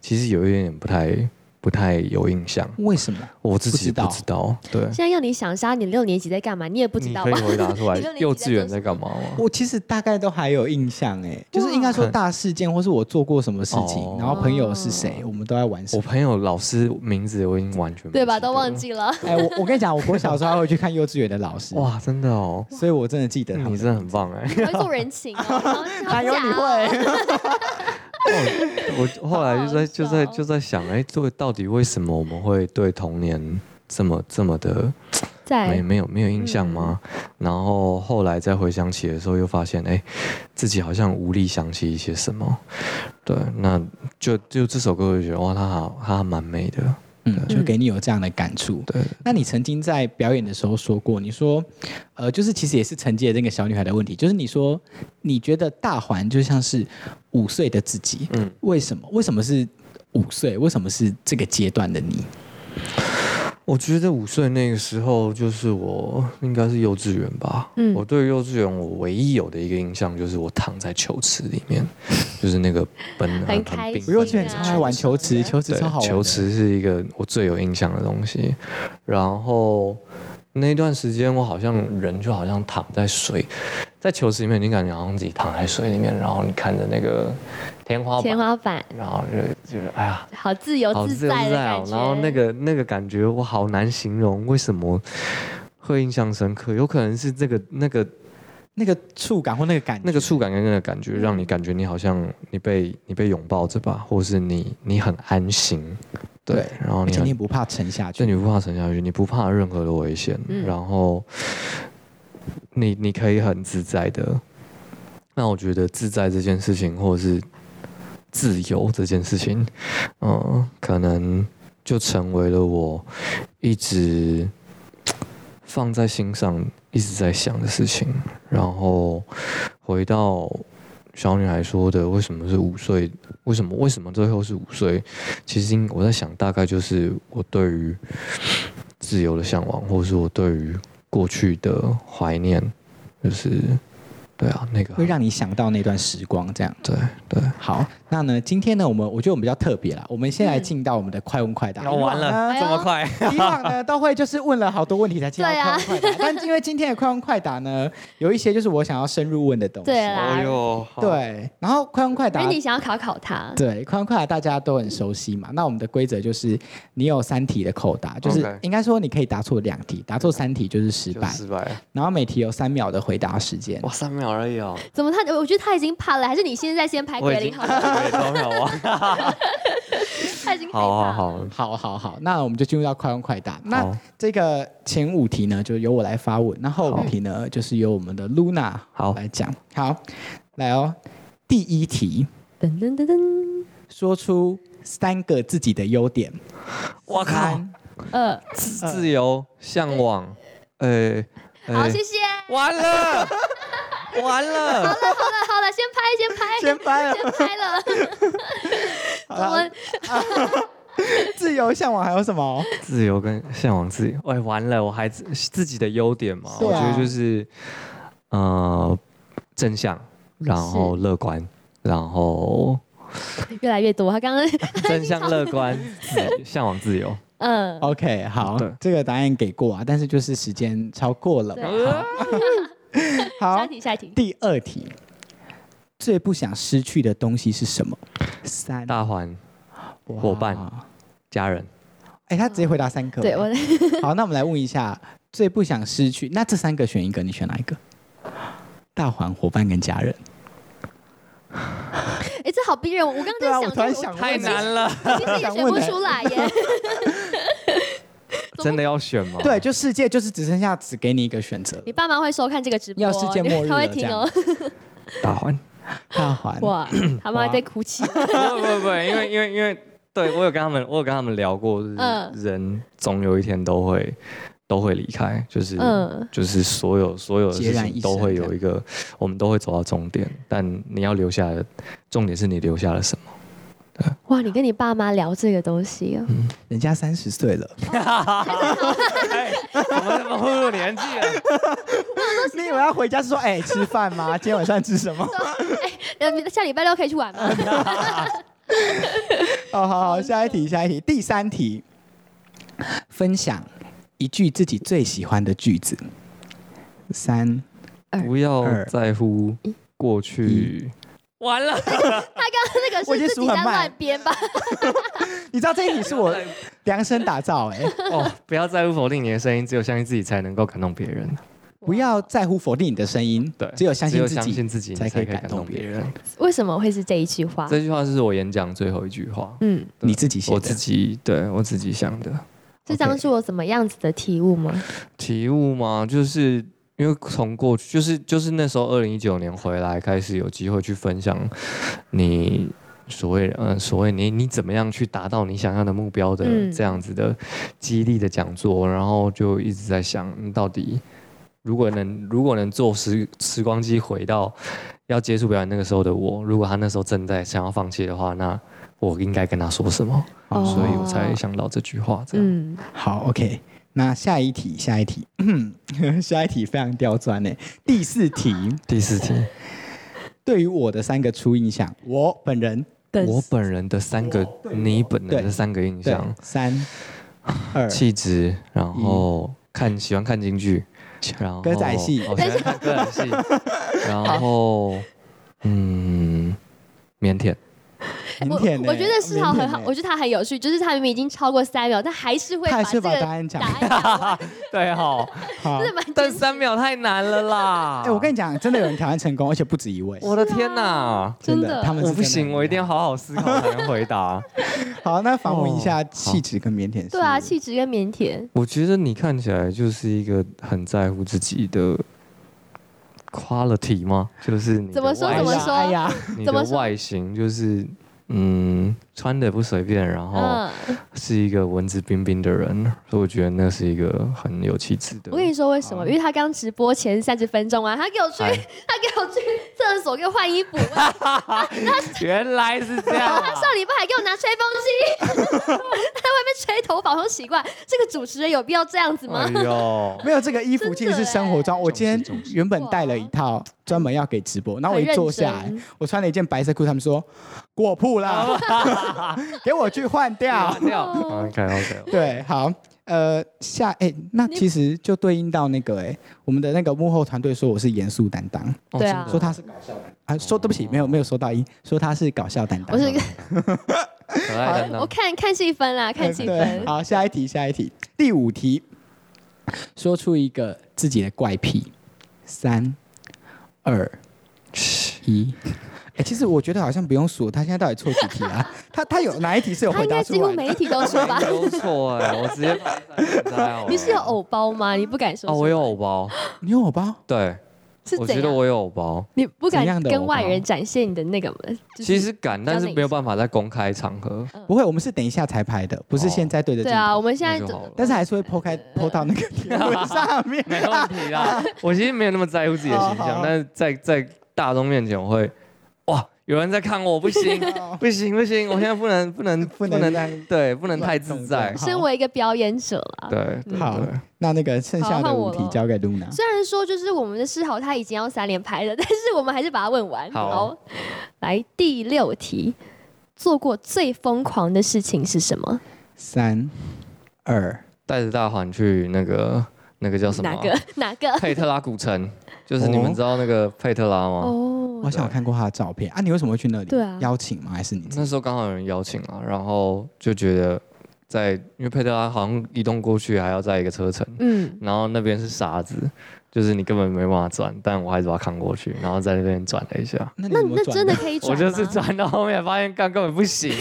其实有一点点不太不太有印象。为什么？我自己不知道，对。现在要你想一下你六年级在干嘛，你也不知你可以道吧？回答出来你六年级幼稚园在干嘛吗？我其实大概都还有印象，哎，就是应该说大事件，或是我做过什么事情，哦然后朋友是谁，我们都在玩什么。我朋友老师名字我已经完全不对吧？都忘。记了。哎，我我跟你讲，我我小的时候还会去看幼稚园的老师，哇，真的哦，所以我真的记得你真的很棒哎！我会做人情哦，然后哪有你会？我后来就在就在就在想，哎，这，到底为什么我们会对童年这么这么的没 在没有没有印象吗？然后后来再回想起的时候，又发现，哎，自己好像无力想起一些什么。对，那就就这首歌，我就觉得哇，它好，它还蛮美的。嗯，就给你有这样的感触。对，那你曾经在表演的时候说过，你说，呃，就是其实也是承接那个小女孩的问题，就是你说你觉得大环就像是五岁的自己，嗯，为什么？为什么是五岁？为什么是这个阶段的你？我觉得五岁那个时候，就是我应该是幼稚园吧。嗯我对幼稚园我唯一有的一个印象就是我躺在球池里面，就是那个奔很开心幼稚园超爱玩球池，球池超好玩。球池是一个我最有印象的东西。然后那段时间，我好像人就好像躺在水，在球池里面，你感觉好像自己躺在水里面，然后你看着那个天花板天板，花板，然后就就是哎呀，好自由自好自由在的自在哦感。觉。然后那个那个感觉我好难形容，为什么会印象深刻？有可能是这个那个那个触感或那个感觉，那个触感跟那个感觉，嗯让你感觉你好像你被你被拥抱着吧，或是你你很安心，对，然后你你不怕沉下去。对，你不怕沉下去，你不怕任何的危险，嗯然后你你可以很自在的那我觉得自在这件事情，或者是自由这件事情，嗯，可能就成为了我一直放在心上、一直在想的事情。然后回到小女孩说的，为什么是五岁？为什么为什么最后是五岁？其实我在想，大概就是我对于自由的向往，或者是我对于过去的怀念，就是对啊，那个会让你想到那段时光，这样。对对。好，那呢，今天呢，我们我觉得我们比较特别啦，我们先来进到我们的快问快答。哦完了，这么快？以往呢都会就是问了好多问题才进到 快问快答，但因为今天的快问快答呢，有一些就是我想要深入问的东西。哎呦，对，然后快问快答因为，你想要考考他，对，快问快答大家都很熟悉嘛。那我们的规则就是你有三题的口答，就是应该说你可以答错两题，答错三题就是失败。失败。然后每题有三秒的回答时间。哇，三秒而已哦，怎么他？我觉得他已经怕了，还是你现在先拍我已经鬼灵好了？对都没有忘。他已经好好。好，好好好，那我们就进入到快问快答。那这个前五题呢，就由我来发问，那后五题呢，就是由我们的 Luna 好来讲。好，来哦，第一题，噔噔噔噔，说出三个自己的优点。我靠，呃，自自由向往，呃，好，谢谢。完了，完了，好了好了好了，先拍先拍先拍了，先拍了。好我了 自由向往还有什么？自由跟向往自由。哎，完了，我还自自己的优点嘛，啊我觉得就是呃正向，然后乐观，然后越来越多。他刚刚 正向乐观，向往自由。嗯，OK，好，这个答案给过啊，但是就是时间超过了嘛。好，好下一，题下一题。第二题，最不想失去的东西是什么？三大环伙伴家人，哎，他直接回答三个。对我，好，那我们来问一下，最不想失去，那这三个选一个，你选哪一个？大环、伙伴跟家人。哎，这好逼人。我刚刚在想，我突然想太问难了，我其实也选不出来耶。真的要选吗？对，就世界就是只剩下只给你一个选择，你爸妈会收看这个直播，要世界末日他会了听哦。大环。大环。哇，他妈在哭泣。不不不，因为因为因为，对我有跟他们，我有跟他们聊过，就是嗯人总有一天都会都会离开，就是、嗯就是所有所有的事情都会有一个，我们都会走到终点，但你要留下的，重点是你留下了什么。哇，你跟你爸妈聊这个东西哦，人家三十岁了，哎，怎么这么步入年纪了？你以为要回家是说，哎、吃饭吗？今天晚上吃什么？呃，下礼拜六可以去玩吗？哦，好好，下一题，下一题，第三题，分享一句自己最喜欢的句子。三，不要在乎过去。完了，他刚刚那个是自己在数很慢乱编吧？你知道这一题是我 量身打造、哎，哦，不要在乎否定你的声音，只有相信自己才能够感动别人。不要在乎否定你的声音，对，只有相信自己相信自己，才可以感动别别人。为什么会是这一句话？这句话是我演讲最后一句话，嗯，你自己写的，我自己对我自己想的是当初我怎么样子的体悟吗？体悟吗？就是因为从过去，就是就是那时候二零一九年回来，开始有机会去分享你所谓呃所谓你你怎么样去达到你想要的目标的嗯这样子的激励的讲座，然后就一直在想，嗯到底如果能如果能坐时时光机回到要接触表演那个时候的我，如果他那时候正在想要放弃的话，那我应该跟他说什么？哦所以我才想到这句话。这样，嗯，好，OK。那下一题，下一题，下一题非常刁钻呢。第四题，第四题，对于我的三个初印象，我本人。我本人的三个，你本人的三个印象，三二。气质，然后看喜欢看京剧，然后歌仔戏。哦喜欢看歌仔戏，然后嗯，腼腆，腼腆呢我我觉得世豪很好，我觉得他很有趣，就是他明明已经超过三秒，但还是会他还是把把这个答案讲对哈，真。的蛮但三秒太难了啦！哎，我跟你讲，真的有人挑战成功，而且不止一位。我的天哪！真的我不行，我一定要好好思考才能回答。好。那访问一下哦气质跟腼腆。对啊，，气质跟腼腆，我觉得你看起来就是一个很在乎自己的 quality 吗？就是你怎么说怎么说哎呀，你的外形就是嗯，穿的不随便，然后嗯，是一个文质彬彬的人，所以我觉得那是一个很有气质的。我跟你说为什么？因为他刚直播前三十分钟啊，他给我去，哎他给我去厕所给我换衣服，原来是这样、他上礼拜还给我拿吹风机，他在外面吹头发，我说奇怪，这个主持人有必要这样子吗？哎呦，没有这个衣服其实是生活装。我今天原本带了一套专门要给直播，然后我一坐下来，我穿了一件白色裤，他们说过铺啦，给我去换掉。掉。OK OK，对，好，呃，下哎、那其实就对应到那个哎、我们的那个幕后团队说我是严肃担当，对啊说他是搞笑担啊，说对不起，没有没有收到一，说他是搞笑担当。我是一个，可爱的呢。我看看气氛啦，看气对，氛。好，下一题，下一题，第五题，说出一个自己的怪癖，三、二、一。哎、其实我觉得好像不用数，他现在到底错几题啊？他他有哪一题是有回答出来的？几乎每一题都 错吧没？有错哎，我直接你是有偶包吗？你不敢说哦，我有偶包，你有偶包？对，是？我觉得我有偶包。你不敢跟外人展现你的那个吗？就是其实敢，但是没有法。办法在公开场合。不会，我们是等一下才拍的，不是现在对着镜头。对啊，我们现在但是还是会剖开剖到那个上面。没问题啦。我其实没有那么在乎自己的形象，但是在在大众面前，我会哇，有人在看我，不行，不行，不行，我现在不能 不能不能太对，不能太自在。身为一个表演者啦，对，好对，那那个剩下的五题交给露娜。虽然说就是我们的诗豪他已经要三连拍了，但是我们还是把它问完。好来第六题，做过最疯狂的事情是什么？三、二，带着大环去那个那个叫什么啊？哪个 哪个？佩特拉古城，就是你们知道那个佩特拉吗？哦我好像有看过他的照片啊。你为什么会去那里？对啊邀请吗？还是你？那时候刚好有人邀请啊，然后就觉得在，因为佩特拉好像移动过去还要在一个车程，嗯，然后那边是沙子，就是你根本没办法转，但我还是把它扛过去，然后在那边转了一下。那那真的可以转我？就是转到后面，发现干根本不行，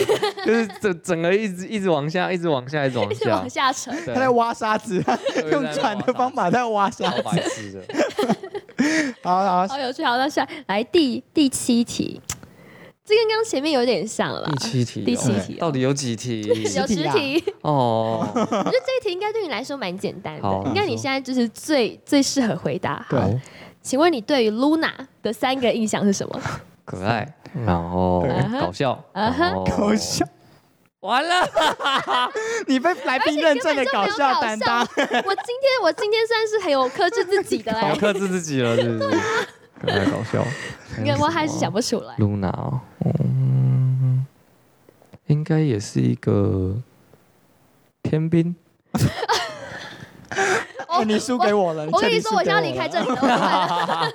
就是整整个一直一直往下，一直往下，一直往 一直下往。下沉。对他在挖沙子，用转的方法在挖沙超白子。痴的。好好，好有趣，好，那下来第第七题，这跟刚刚前面有点像了啦。第七题哦，第七题哦到底有几题？有十题，哦，我觉得这一题应该对你来说蛮简单好的，应该你现在就是最最适合回答。好，对，请问你对于 Luna 的三个印象是什么？可爱，然后对。搞笑，搞笑，完了，你被来宾认证的搞笑担当。我今天我今天算是很有克制自己的好嘞，克制自己了，是不是？可爱搞笑，因为我还是想不出来。Luna，哦嗯，应该也是一个天兵，哦，你输给我了。我跟你说，我彻底输给现在离开这里了。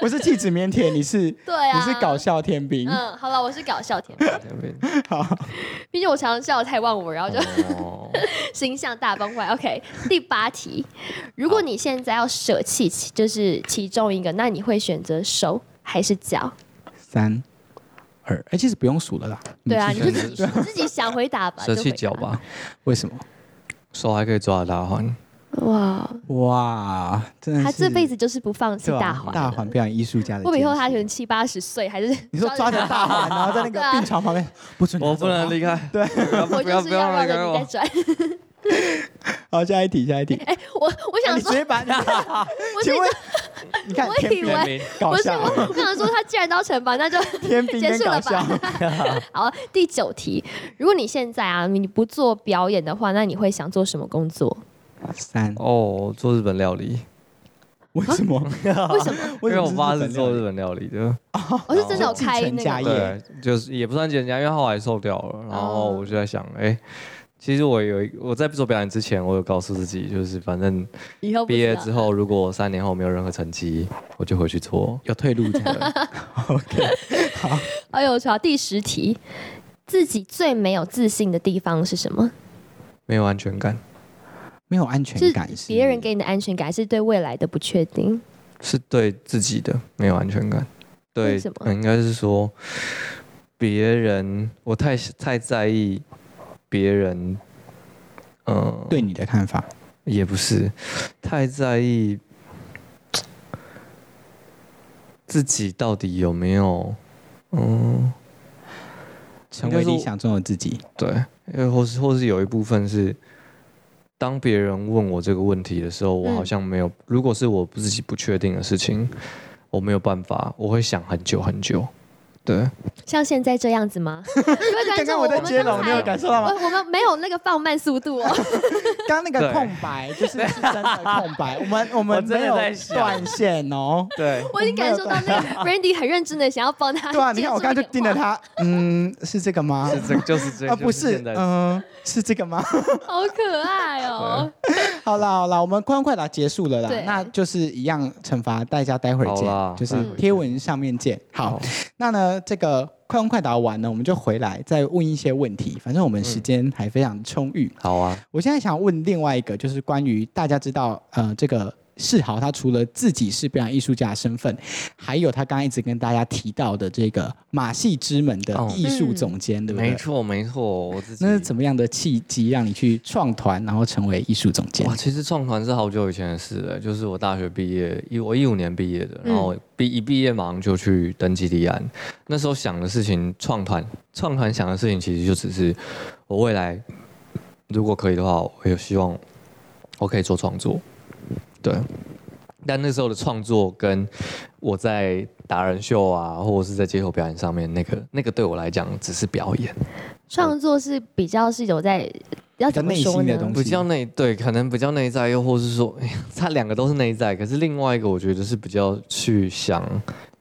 我是气质腼腆，你是对啊，你是搞。笑天兵。嗯，好了，我是搞笑，天兵，好，毕竟我常常笑得太忘我，然后就哦，形象大崩坏。OK，第八题，如果你现在要舍弃就是其中一个，那你会选择手还是脚？三、二，哎，其实不用数了啦。对啊，你自己自己想回答吧。舍弃脚。吧，为什么？手还可以抓大环，哇，哇，真的是他这辈子就是不放弃大环。大环表演艺术家的坚持。会不会以后他可能七八十岁还是？你说抓着大环，然后在那个病床旁边，不准我不能离开，对，我 不要不就是要绕要离开我，着你再转。好，下一题，下一题。哎，我我想说，你直接把，我请问，你看我天兵以为搞不是笑，我，我想说他既然都要惩罚，那就天兵结束了跟搞笑吧。好，第九题，如果你现在啊，你不做表演的话，那你会想做什么工作？三，哦，做日本料理，为什么？为什么？因为我爸是做日本本料理？的，我是真的有开那个，家业。对，就是也不算减价，因为后来瘦掉了，然后哦我就在想，哎。其实我有一我在做表演之前，我有告诉自己，就是反正以后毕业之后，如果三年后没有任何成绩，我就回去做。有退路的。OK，哎呦，好，第十题，自己最没有自信的地方是什么？没有安全感，没有安全感是别人给你的安全感，还是对未来的不确定？是对自己的没有安全感。对什么，嗯应该是说别人，我太太在意别人，嗯、对你的看法。也不是太在意，自己到底有没有，嗯，成为理想中的自己。对，因为或是或是有一部分是，当别人问我这个问题的时候，我嗯好像没有，如果是我自己不确定的事情，我没有办法，我会想很久很久。对，像现在这样子吗？刚刚我在接龙，你有感受到吗？我我们没有那个放慢速度哦。刚刚那个空白就是是真的空白，我们我我们没有断线哦。对，我已经感受到那个 Randy 很认真的想要帮他。对啊，你看我刚刚就盯着，他，嗯，是这个吗？是这就是这啊，不是嗯，是这个吗？好可爱哦。好啦好啦，我们快问快答结束了啦对，那就是一样惩罚大家，待会儿见，就是贴文上面见。好好，那呢这个快问快答完呢，我们就回来再问一些问题，反正我们时间还非常充裕。好啊，我现在想问另外一个，就是关于大家知道，呃，这个世豪他除了自己是表演艺术家的身份，还有他刚刚一直跟大家提到的这个马戏之门的哦艺术总监，对不对？没。错没错，我自己那是怎么样的契机让你去创团，然后成为艺术总监哇，？其实创团是好久以前的事了，就是我大学毕业，一我一五年毕业的，嗯然后毕一毕业马上就去登记立案。那时候想的事情，创团创团想的事情，其实就只是我未来如果可以的话，我有希望我可以做创作，对。但那时候的创作跟我在达人秀啊，或者是在街头表演上面，那个那个对我来讲只是表演。创作是比较是有在要怎么说呢内心的东？西比较内对，可能比较内在，又或是说，哎呀，它两个都是内在，可是另外一个我觉得是比较去想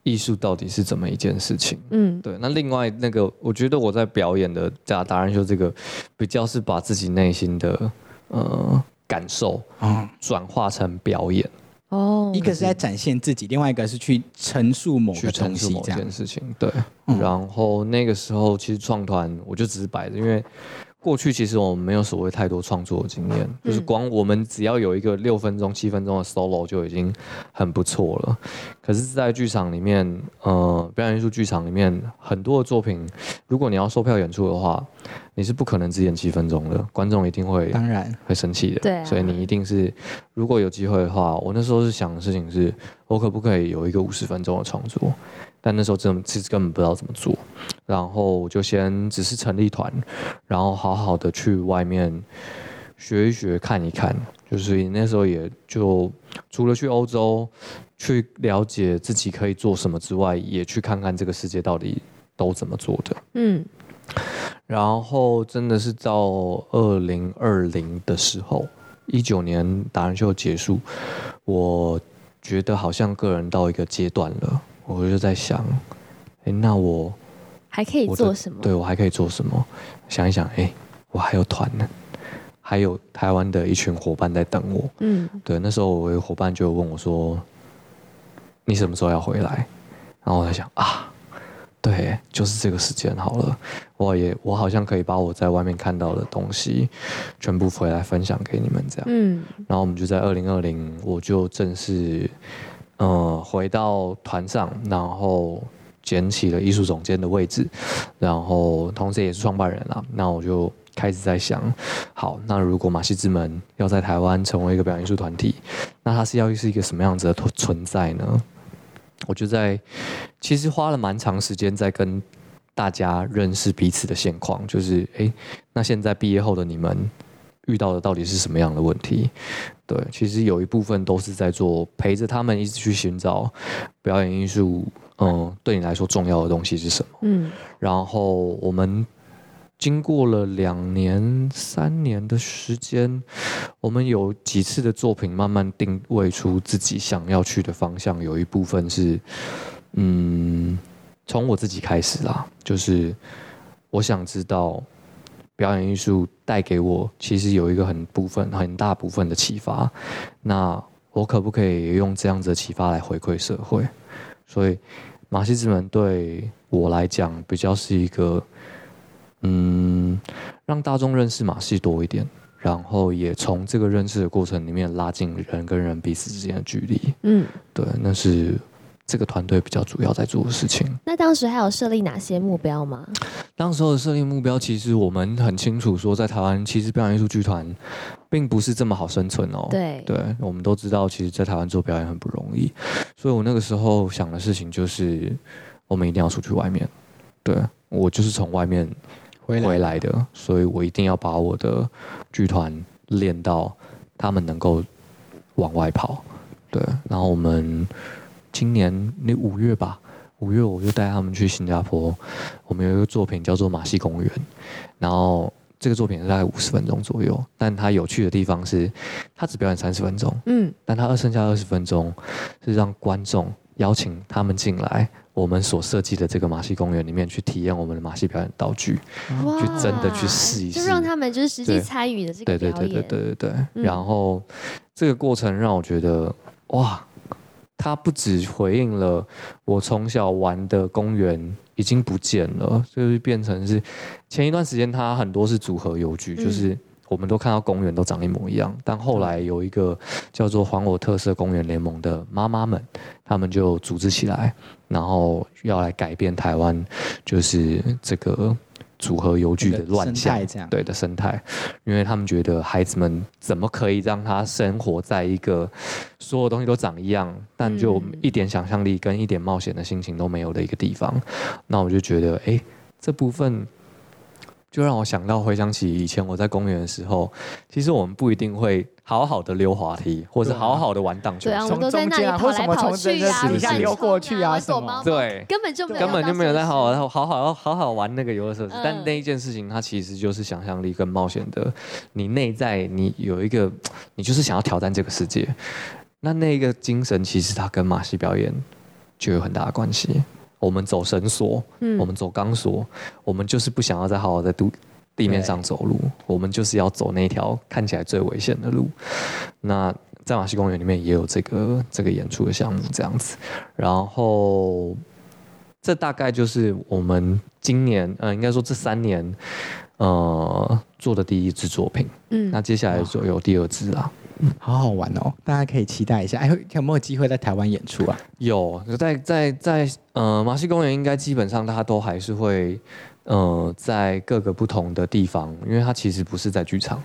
艺术到底是怎么一件事情。嗯，对，那另外那个，我觉得我在表演的加达人秀这个，比较是把自己内心的呃感受哦，转化成表演，哦一，个是在展现自己，另外一个是去陈述某去个东西，陈述某这样件。事情。对，嗯然后那个时候其实创团我就只是摆着，因为过去其实我们没有所谓太多创作的经验，就是光我们只要有一个六分钟、七分钟的 solo 就已经很不错了。可是，在剧场里面，呃，表演艺术剧场里面很多的作品，如果你要售票演出的话，你是不可能只演七分钟的，观众一定会当然，会生气的。对啊所以你一定是，如果有机会的话，我那时候是想的事情是，我可不可以有一个五十分钟的创作？但那时候真的其实根本不知道怎么做，然后我就先只是成立团，然后好好的去外面学一学、看一看，就是那时候也就除了去欧洲去了解自己可以做什么之外，也去看看这个世界到底都怎么做的。嗯然后真的是到二零二零的时候，一九年达人秀结束，我觉得好像个人到一个阶段了，我就在想，哎，那我还可以做什么？对我还可以做什么？想一想，哎，我还有团呢，还有台湾的一群伙伴在等我。嗯对，那时候我有伙伴就问我说：“你什么时候要回来？”然后我在想啊，对，就是这个时间好了。我也我好像可以把我在外面看到的东西全部回来分享给你们，这样。嗯然后我们就在二零二零，我就正式呃回到团上，然后捡起了艺术总监的位置，然后同时也是创办人啦。那我就开始在想，好，那如果马戏之门要在台湾成为一个表演艺术团体，那它是要是一个什么样子的存存在呢？我就在其实花了蛮长时间在跟大家认识彼此的现况，就是诶，那现在毕业后的你们遇到的到底是什么样的问题？对，其实有一部分都是在做陪着他们一直去寻找表演艺术，嗯，对你来说重要的东西是什么。嗯然后我们经过了两年、三年的时间，我们有几次的作品慢慢定位出自己想要去的方向，有一部分是，嗯，从我自己开始啦，就是我想知道表演艺术带给我其实有一个很部分很大部分的启发，那我可不可以用这样子的启发来回馈社会？所以马戏之门对我来讲比较是一个，嗯，让大众认识马戏多一点，然后也从这个认识的过程里面拉近人跟人彼此之间的距离。嗯。对，那是这个团队比较主要在做的事情。那当时还有设立哪些目标吗？当时候的设立目标，其实我们很清楚，说在台湾，其实表演艺术剧团并不是这么好生存哦。对对，我们都知道，其实，在台湾做表演很不容易，所以我那个时候想的事情就是，我们一定要出去外面。对我就是从外面回来的，所以我一定要把我的剧团练到他们能够往外跑。对，然后我们今年那五月吧，五月我就带他们去新加坡，我们有一个作品叫做马戏公园，然后这个作品是大概五十分钟左右，但它有趣的地方是，它只表演三十分钟，嗯，但它二剩下二十分钟是让观众邀请他们进来。我们所设计的这个马戏公园里面去体验我们的马戏表演道具，去真的去试一试就让他们就是实际对参与的这个对对对对对对对。嗯然后这个过程让我觉得，哇，它不只回应了我从小玩的公园已经不见了，就是变成是前一段时间它很多是组合游具，嗯就是。我们都看到公园都长一模一样，但后来有一个叫做“还我特色公园联盟”的妈妈们，他们就组织起来，然后要来改变台湾，就是这个组合游具的乱象对的生态，因为他们觉得孩子们怎么可以让他生活在一个所有东西都长一样，但就嗯一点想象力跟一点冒险的心情都没有的一个地方？那我就觉得，哎，这部分就让我想到回想起以前我在公园的时候，其实我们不一定会好好的溜滑梯，或者好好的玩荡秋对啊，我千们，都在那里中间啊跑来或什么从跑去啊，这个底下乱溜过去啊什么。对。根本就没有根本就没有在好好好好好好好玩那个游乐设施，嗯。但那一件事情它其实就是想象力跟冒险的，你内在你有一个，你就是想要挑战这个世界，那那个精神其实它跟马戏表演就有很大的关系。我们走绳索，嗯我们走钢索，我们就是不想要再好好在地地面上走路，我们就是要走那条看起来最危险的路。那在马戏公园里面也有这个这个演出的项目这样子，然后这大概就是我们今年呃，应该说这三年呃做的第一支作品。嗯那接下来就有第二支啦。好好玩哦，大家可以期待一下。哎，有没有机会在台湾演出啊？有在在在呃马戏公园，应该基本上它都还是会呃在各个不同的地方，因为它其实不是在剧场，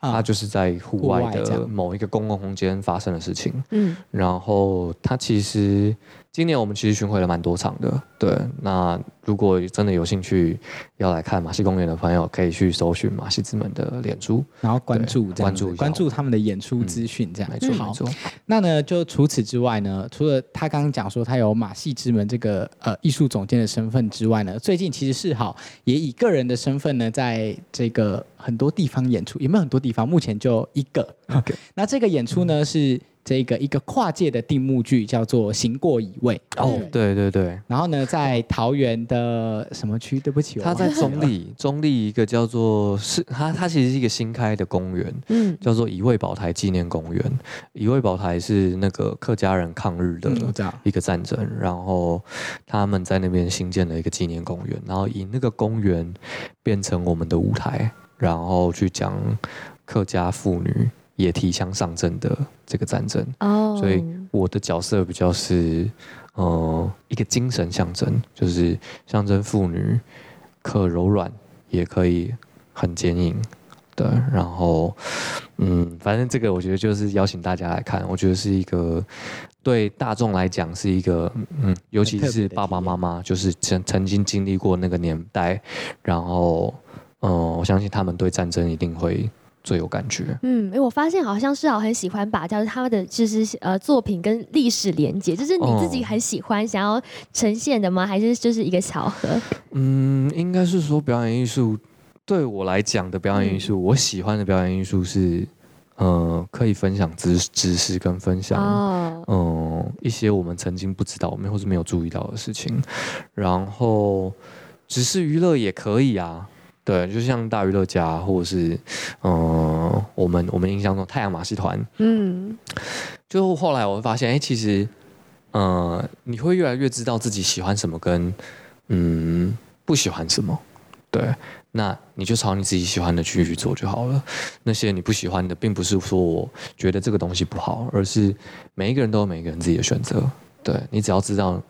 它啊，就是在户户外的某一个公共空间发生的事情。嗯然后它其实今年我们其实巡回了蛮多场的，对。那如果真的有兴趣要来看马戏公园的朋友，可以去搜寻马戏之门的脸书，然后关注关注关注他们的演出资讯，这样没错好没错。那呢，就除此之外呢，除了他刚刚讲说他有马戏之门这个呃艺术总监的身份之外呢，最近其实是好也以个人的身份呢，在这个很多地方演出，有没有很多地方？目前就一个。OK，那这个演出呢是这个一个跨界的定目剧，叫做《行过乙位》。哦，对对对，然后呢，在桃园的什么区？对不起，我它在中立，中立一个叫做是它它其实是一个新开的公园，嗯叫做乙未宝台纪念公园。乙未宝台是那个客家人抗日的一个战争，然后他们在那边新建了一个纪念公园，然后以那个公园变成我们的舞台，然后去讲客家妇女野提枪上阵的这个战争。哦，所以我的角色比较是，呃，一个精神象征，就是象征妇女可柔软，也可以很坚硬。对，然后，嗯，反正这个我觉得就是邀请大家来看，我觉得是一个对大众来讲是一个，嗯，尤其是爸爸妈妈，就是曾曾经经历过那个年代，然后，嗯、我相信他们对战争一定会最有感觉。嗯，哎，我发现好像是好很喜欢把就是他们的就是呃作品跟历史连接，就是你自己哦很喜欢想要呈现的吗？还是就是一个巧合？嗯，应该是说表演艺术对我来讲的表演艺术，我喜欢的表演艺术是，呃，可以分享知知识跟分享，哦，嗯、一些我们曾经不知道、我们或是没有注意到的事情，然后只是娱乐也可以啊。对，就像大娱乐家，或者是，嗯、我们我们印象中太阳马戏团，嗯就后来我会发现，哎、其实，呃，你会越来越知道自己喜欢什么跟嗯不喜欢什么，对，那你就朝你自己喜欢的去去做就好了。那些你不喜欢的，并不是说我觉得这个东西不好，而是每一个人都有每一个人自己的选择。对你只要知道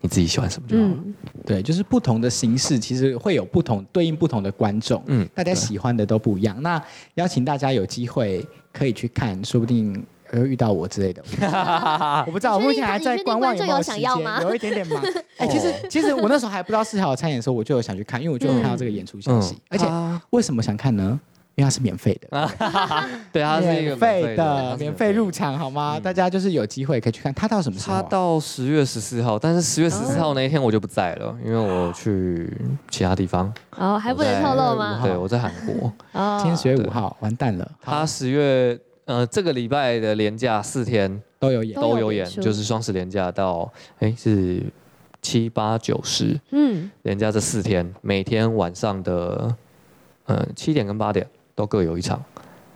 你自己喜欢什么就好了。嗯，对，就是不同的形式，其实会有不同对应不同的观众，嗯大家喜欢的都不一样。那邀请大家有机会可以去看，说不定会遇到我之类的。我不知道，我目前还在观望有没有时间有想要吗，有一点点忙。哎、其实其实我那时候还不知道四条参演的时候，我就有想去看，因为我就有看到这个演出消息。而且啊为什么想看呢？因为它是免费的，对，它是一个免费的的，免费入。场，好吗？大家就是有机会可以去看。它到什么时候、它啊？到十月十四号，但是十月十四号那一天我就不在了，因为我去其他地方。哦，还不能透露吗？对，我在韩国。哦，今天十月五号，完蛋了，他十月呃这个礼拜的连假四天都有演都。有演，就是双十连假到哎是七八九十嗯，连假这四天，每天晚上的嗯七点跟八点都各有一场。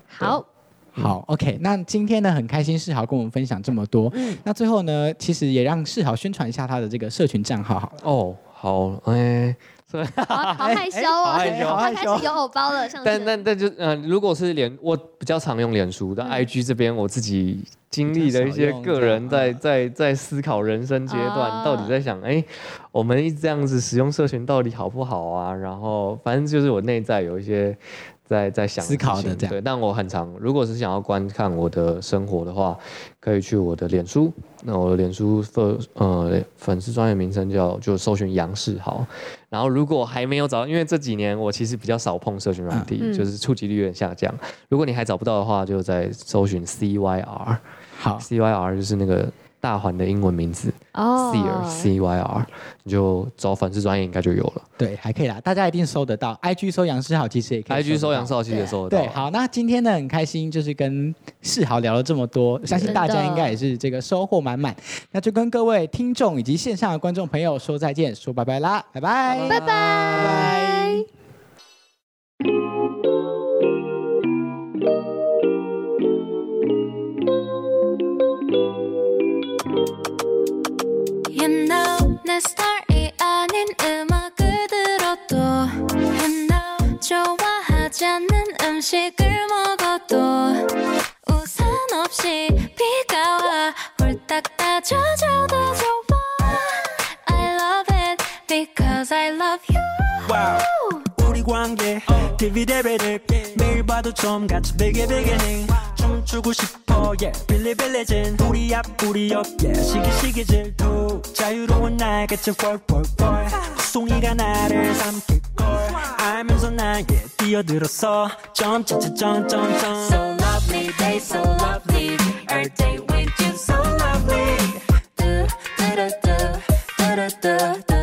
好，好，OK，那今天呢，很开心世豪跟我们分享这么多。嗯那最后呢，其实也让世豪宣传一下他的这个社群账号好了。哦，好，哎、好好害羞哦，好害羞好他害羞开始有偶包了，上次。但但但就呃，如果是脸，我比较常用脸书，但 IG 这边我自己经历的一些个人在在在思考人生阶段，啊到底在想，哎、我们一直这样子使用社群到底好不好啊？然后反正就是我内在有一些在在想思考的这样对，但我很常，如果是想要观看我的生活的话，可以去我的脸书。那我的脸书粉呃粉丝专业名称叫就搜寻杨世豪。然后如果还没有找，因为这几年我其实比较少碰社群软体，嗯就是触及率有点下降。如果你还找不到的话，就在搜寻 C Y R。好，C Y R，就是那个大环的英文名字、哦 CYR，你就找粉丝专业应该就有了。对，还可以啦，大家一定搜得到。IG 搜杨世豪，其实也可以 IG 搜得到杨少其实也搜得到。对，好，那今天呢很开心，就是跟世豪聊了这么多，相信大家应该也是这个收获满满。那就跟各位听众以及线上的观众朋友说再见，说拜拜啦，拜拜，拜拜。You 내 스타일이 아닌 음악을 들어도 You know 좋아하지 않는 음식을 먹어도 우산 없이 비가 와. 홀딱 따져줘도 좋아. I love it because I love you. 와우 우리 관계 디비데베르 매일 봐도 좀 같이 비게비게해 춤추고 싶어. Yeah 빌리빌리진 우리 앞 우리 옆. Yeah 시기시기질도 자유로운 날같이 뻘뻘뻘 송이가 나를 삼킬걸. 알면서 나에 뛰어들었어 점점점점점. So lovely day so lovely. Our day with you so lovely. do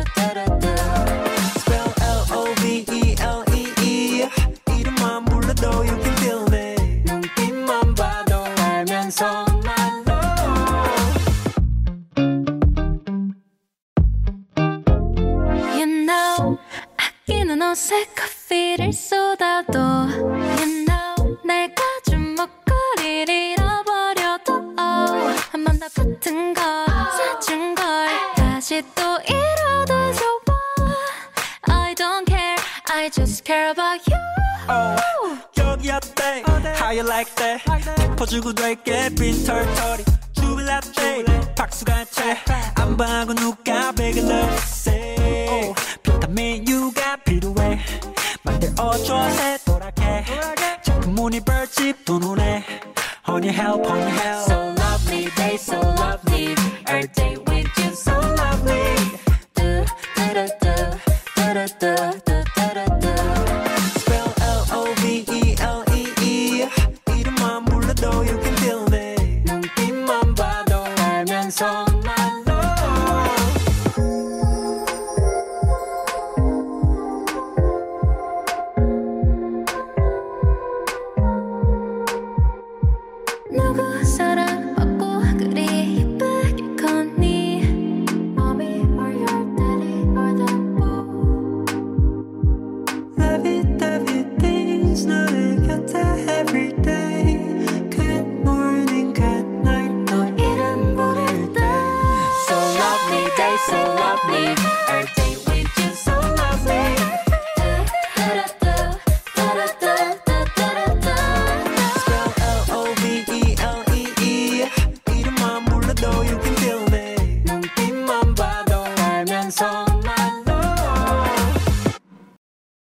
옷에 커피를 쏟아도 You know 날 가진 목걸이를 잃어버려도 oh, 한번더 같은 걸 사준 걸 다시 또 잃어도 좋아. I don't care I just care about you. 여기 어때? How you like that? 짚어주고 될게 빈 털털이 주빌라떼 박수가 채안 봐고 누가 help honey help